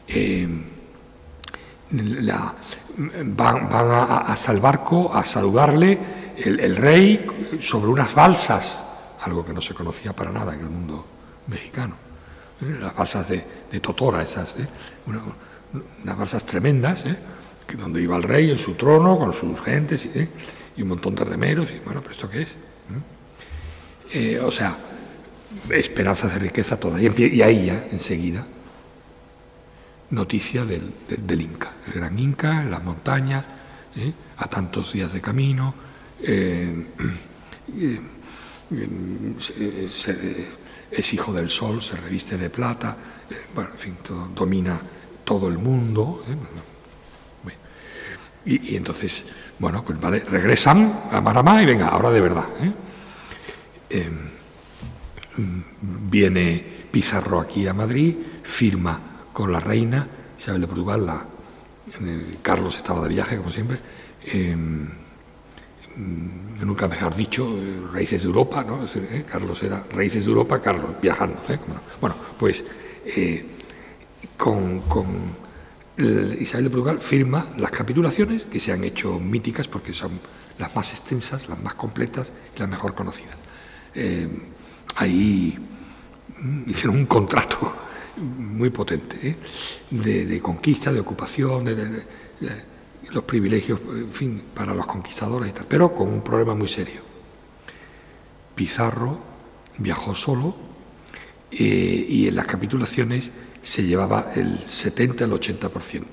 En, la, van, van a, barco a saludarle el, rey sobre unas balsas, algo que no se conocía para nada en el mundo mexicano. ¿eh? Las balsas de, Totora, esas, ¿eh? unas balsas tremendas, ¿eh? que donde iba el rey en su trono con sus gentes y un montón de remeros. Y bueno, ¿pero esto qué es? o sea, esperanzas de riqueza todas. Y, ahí ya, enseguida, noticia del, Inca, el gran Inca en las montañas, a tantos días de camino, es hijo del sol, se reviste de plata, bueno, en fin, domina todo el mundo. Y, entonces, bueno, pues vale, regresan a Maramá y venga, ahora de verdad. viene Pizarro aquí a Madrid, firma con la reina Isabel de Portugal, Carlos estaba de viaje, como siempre, em, nunca mejor dicho, eh, raíces de Europa, ¿no? Eh, Carlos era raíces de Europa, Carlos, viajando. ¿eh? Bueno, pues con, Isabel de Portugal firma las capitulaciones que se han hecho míticas porque son las más extensas, las más completas y las mejor conocidas. ahí mm, hicieron un contrato muy potente, ¿eh? de, conquista, de ocupación, de, los privilegios, en fin, para los conquistadores y tal, pero con un problema muy serio. Pizarro viajó solo eh, y en las capitulaciones se llevaba el 70 al 80%,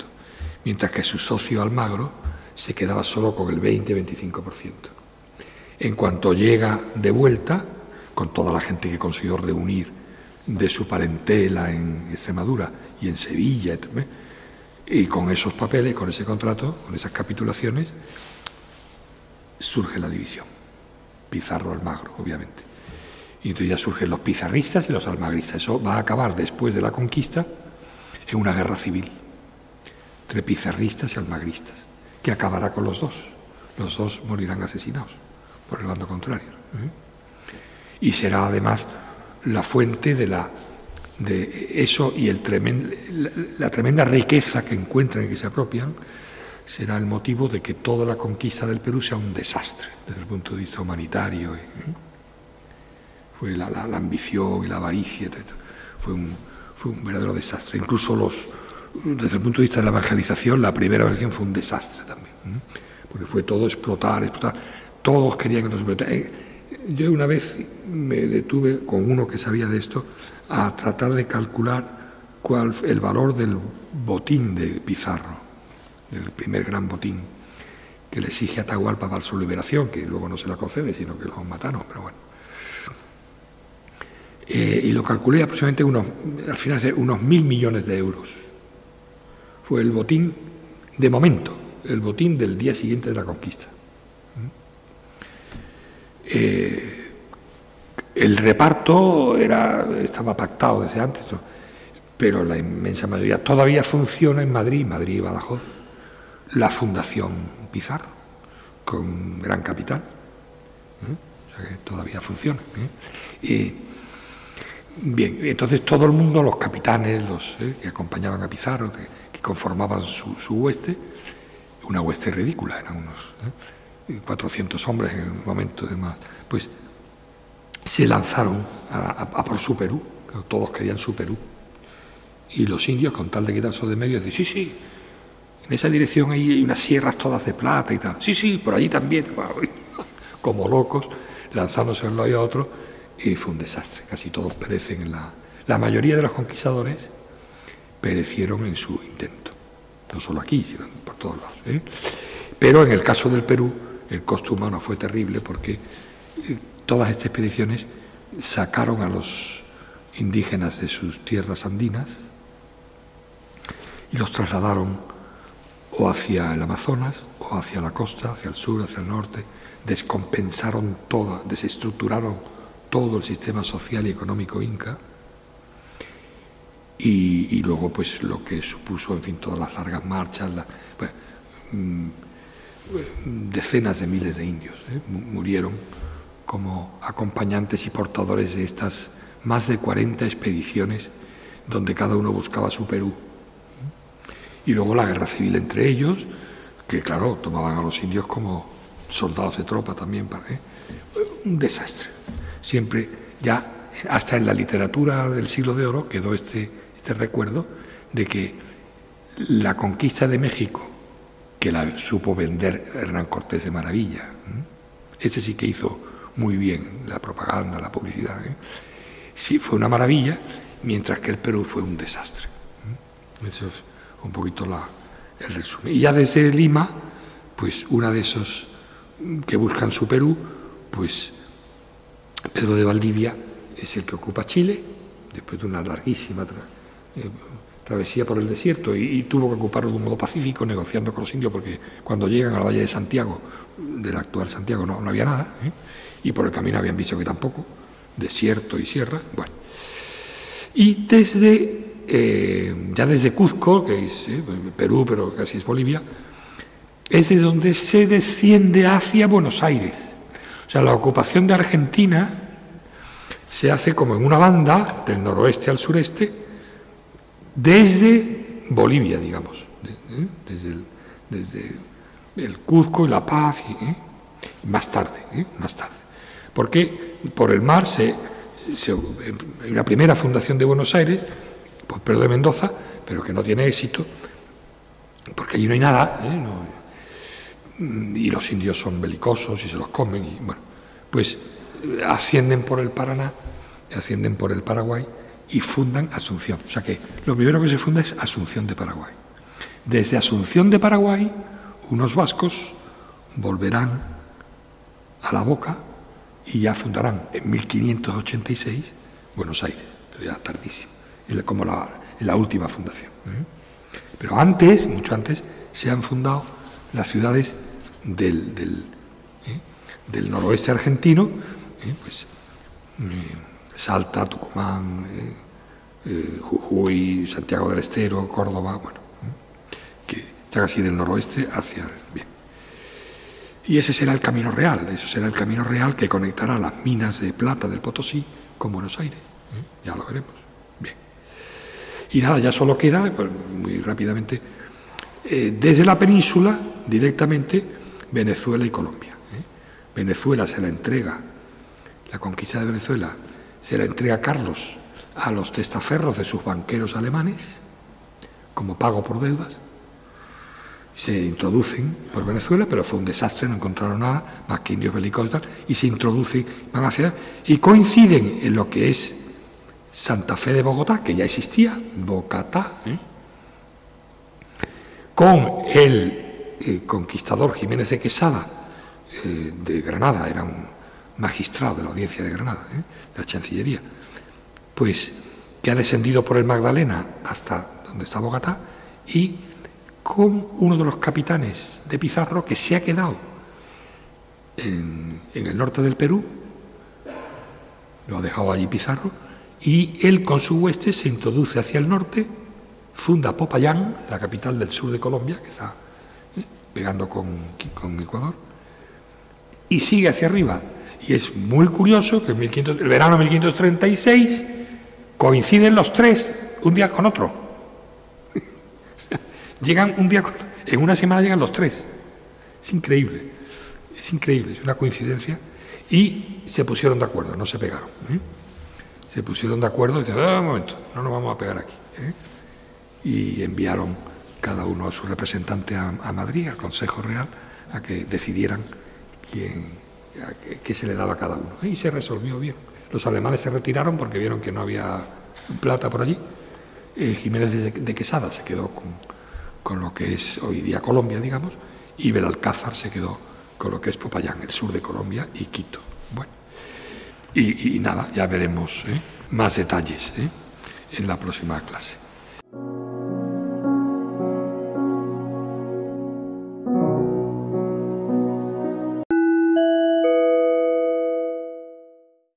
mientras que su socio Almagro se quedaba solo con el 20-25%. En cuanto llega de vuelta, con toda la gente que consiguió reunir de su parentela en Extremadura y en Sevilla, y con esos papeles, con ese contrato, con esas capitulaciones, surge la división. Pizarro Almagro, obviamente. Y entonces ya surgen los pizarristas y los almagristas. Eso va a acabar después de la conquista en una guerra civil entre pizarristas y almagristas, que acabará con los dos. Los dos morirán asesinados por el bando contrario. ¿eh? Y será además la fuente de, la, de eso y el la, tremenda riqueza que encuentran y que se apropian será el motivo de que toda la conquista del Perú sea un desastre desde el punto de vista humanitario. ¿eh? Fue la, ambición y la avaricia, fue un, fue un verdadero desastre. Incluso los, desde el punto de vista de la evangelización, la primera versión fue un desastre también, ¿eh? porque fue todo explotar, explotar. Todos querían que nos yo una vez me detuve con uno que sabía de esto a tratar de calcular cuál el valor del botín de Pizarro, del primer gran botín que le exige a Atahualpa para su liberación, que luego no se la concede, sino que lo mataron, pero bueno. Eh, y lo calculé aproximadamente unos, al final unos mil millones de euros. Fue el botín de momento, el botín del día siguiente de la conquista. Eh, el reparto era, estaba pactado desde antes, pero la inmensa mayoría todavía funciona en Madrid, Madrid y Badajoz, la Fundación Pizarro, con gran capital. ¿eh? O sea que todavía funciona. ¿eh? bien, entonces todo el mundo, los capitanes, los ¿eh? que acompañaban a Pizarro, que, conformaban su, su, hueste, una hueste ridícula, eran unos 400 hombres en el momento de más, pues se lanzaron a, por su Perú, todos querían su Perú. Y los indios, con tal de quitarse de medio, decían, sí, sí, en esa dirección hay unas sierras todas de plata y tal. Sí, sí, por allí también. Como locos, lanzándose uno y a otro, y fue un desastre. Casi todos perecen en la... La mayoría de los conquistadores perecieron en su intento. No solo aquí, sino por todos lados. ¿eh? Pero en el caso del Perú, el costo humano fue terrible porque todas estas expediciones sacaron a los indígenas de sus tierras andinas y los trasladaron o hacia el Amazonas o hacia la costa, hacia el sur, hacia el norte, descompensaron toda, desestructuraron todo el sistema social y económico inca y, luego pues lo que supuso, en fin, todas las largas marchas, mm, decenas de miles de indios ¿eh? murieron como acompañantes y portadores de estas más de 40 expediciones donde cada uno buscaba su Perú. Y luego la guerra civil entre ellos, que claro, tomaban a los indios como soldados de tropa también. para. Un desastre. Siempre, ya hasta en la literatura del siglo de oro quedó este, este recuerdo de que la conquista de México, que la supo vender Hernán Cortés de maravilla, ese sí que hizo muy bien la propaganda, la publicidad. ¿eh? Sí, fue una maravilla, mientras que el Perú fue un desastre. ¿eh? Eso es un poquito la, el resumen. Y ya desde Lima, pues una de esos que buscan su Perú, pues Pedro de Valdivia es el que ocupa Chile, después de una larguísima eh, travesía por el desierto, y, tuvo que ocuparlo de un modo pacífico, negociando con los indios, porque cuando llegan al Valle de Santiago, del actual Santiago, no, no había nada y por el camino habían visto que tampoco, desierto y sierra, bueno. Y desde, eh, ya desde Cuzco, que es eh, Perú, pero casi es Bolivia, es de donde se desciende hacia Buenos Aires. O sea, la ocupación de Argentina se hace como en una banda, del noroeste al sureste, desde Bolivia, digamos, ¿eh? desde, el, desde, el, Cuzco y La Paz, y, más tarde, más tarde porque por el mar se, hay una primera fundación de Buenos Aires, pues Pedro de Mendoza, pero que no tiene éxito, porque allí no hay nada, ¿eh? y los indios son belicosos y se los comen, y bueno, pues ascienden por el Paraná, ascienden por el Paraguay y fundan Asunción. O sea que lo primero que se funda es Asunción de Paraguay. Desde Asunción de Paraguay, unos vascos volverán a la boca y ya fundarán en 1586 Buenos Aires, pero ya tardísimo, como la, la última fundación. ¿eh? Pero antes, mucho antes, se han fundado las ciudades del, del, ¿eh? noroeste argentino, ¿eh? pues, Salta, Tucumán, Jujuy, Santiago del Estero, Córdoba, bueno, que están así del noroeste hacia... Bien. Y ese será el camino real, eso será el camino real que conectará las minas de plata del Potosí con Buenos Aires. Ya lo veremos. Bien. Y nada, ya solo queda, pues, muy rápidamente, eh, desde la península directamente Venezuela y Colombia. ¿eh? Venezuela se la entrega, la conquista de Venezuela se la entrega Carlos a los testaferros de sus banqueros alemanes como pago por deudas se introducen por Venezuela, pero fue un desastre, no encontraron nada, más que indios belicosos y tal, y se introducen, van hacia y coinciden en lo que es Santa Fe de Bogotá, que ya existía, Bogotá, ¿eh? con el eh, conquistador Jiménez de Quesada eh, de Granada, era un magistrado de la audiencia de Granada, de la Chancillería, pues que ha descendido por el Magdalena hasta donde está Bogotá y con uno de los capitanes de Pizarro que se ha quedado en, el norte del Perú lo ha dejado allí Pizarro, y él con su hueste se introduce hacia el norte, funda Popayán, la capital del sur de Colombia, que está eh, pegando con, con, Ecuador, y sigue hacia arriba. Y es muy curioso que en el verano de 1536 coinciden los tres, un día con otro. Llegan un día, en una semana llegan los tres. Es increíble, es increíble, es una coincidencia. Y se pusieron de acuerdo, no se pegaron. ¿eh? Se pusieron de acuerdo y dijeron, ah, un momento, no nos vamos a pegar aquí. ¿eh? Y enviaron cada uno a su representante a, Madrid, al Consejo Real, a que decidieran quién, qué se le daba a cada uno. Y se resolvió bien. Los alemanes se retiraron porque vieron que no había plata por allí. Eh, Jiménez de, Quesada se quedó con, con, lo que es hoy día Colombia, digamos, y Belalcázar se quedó con lo que es Popayán, el sur de Colombia, y Quito. Bueno. Y, nada, ya veremos ¿eh? más detalles ¿eh? en la próxima clase.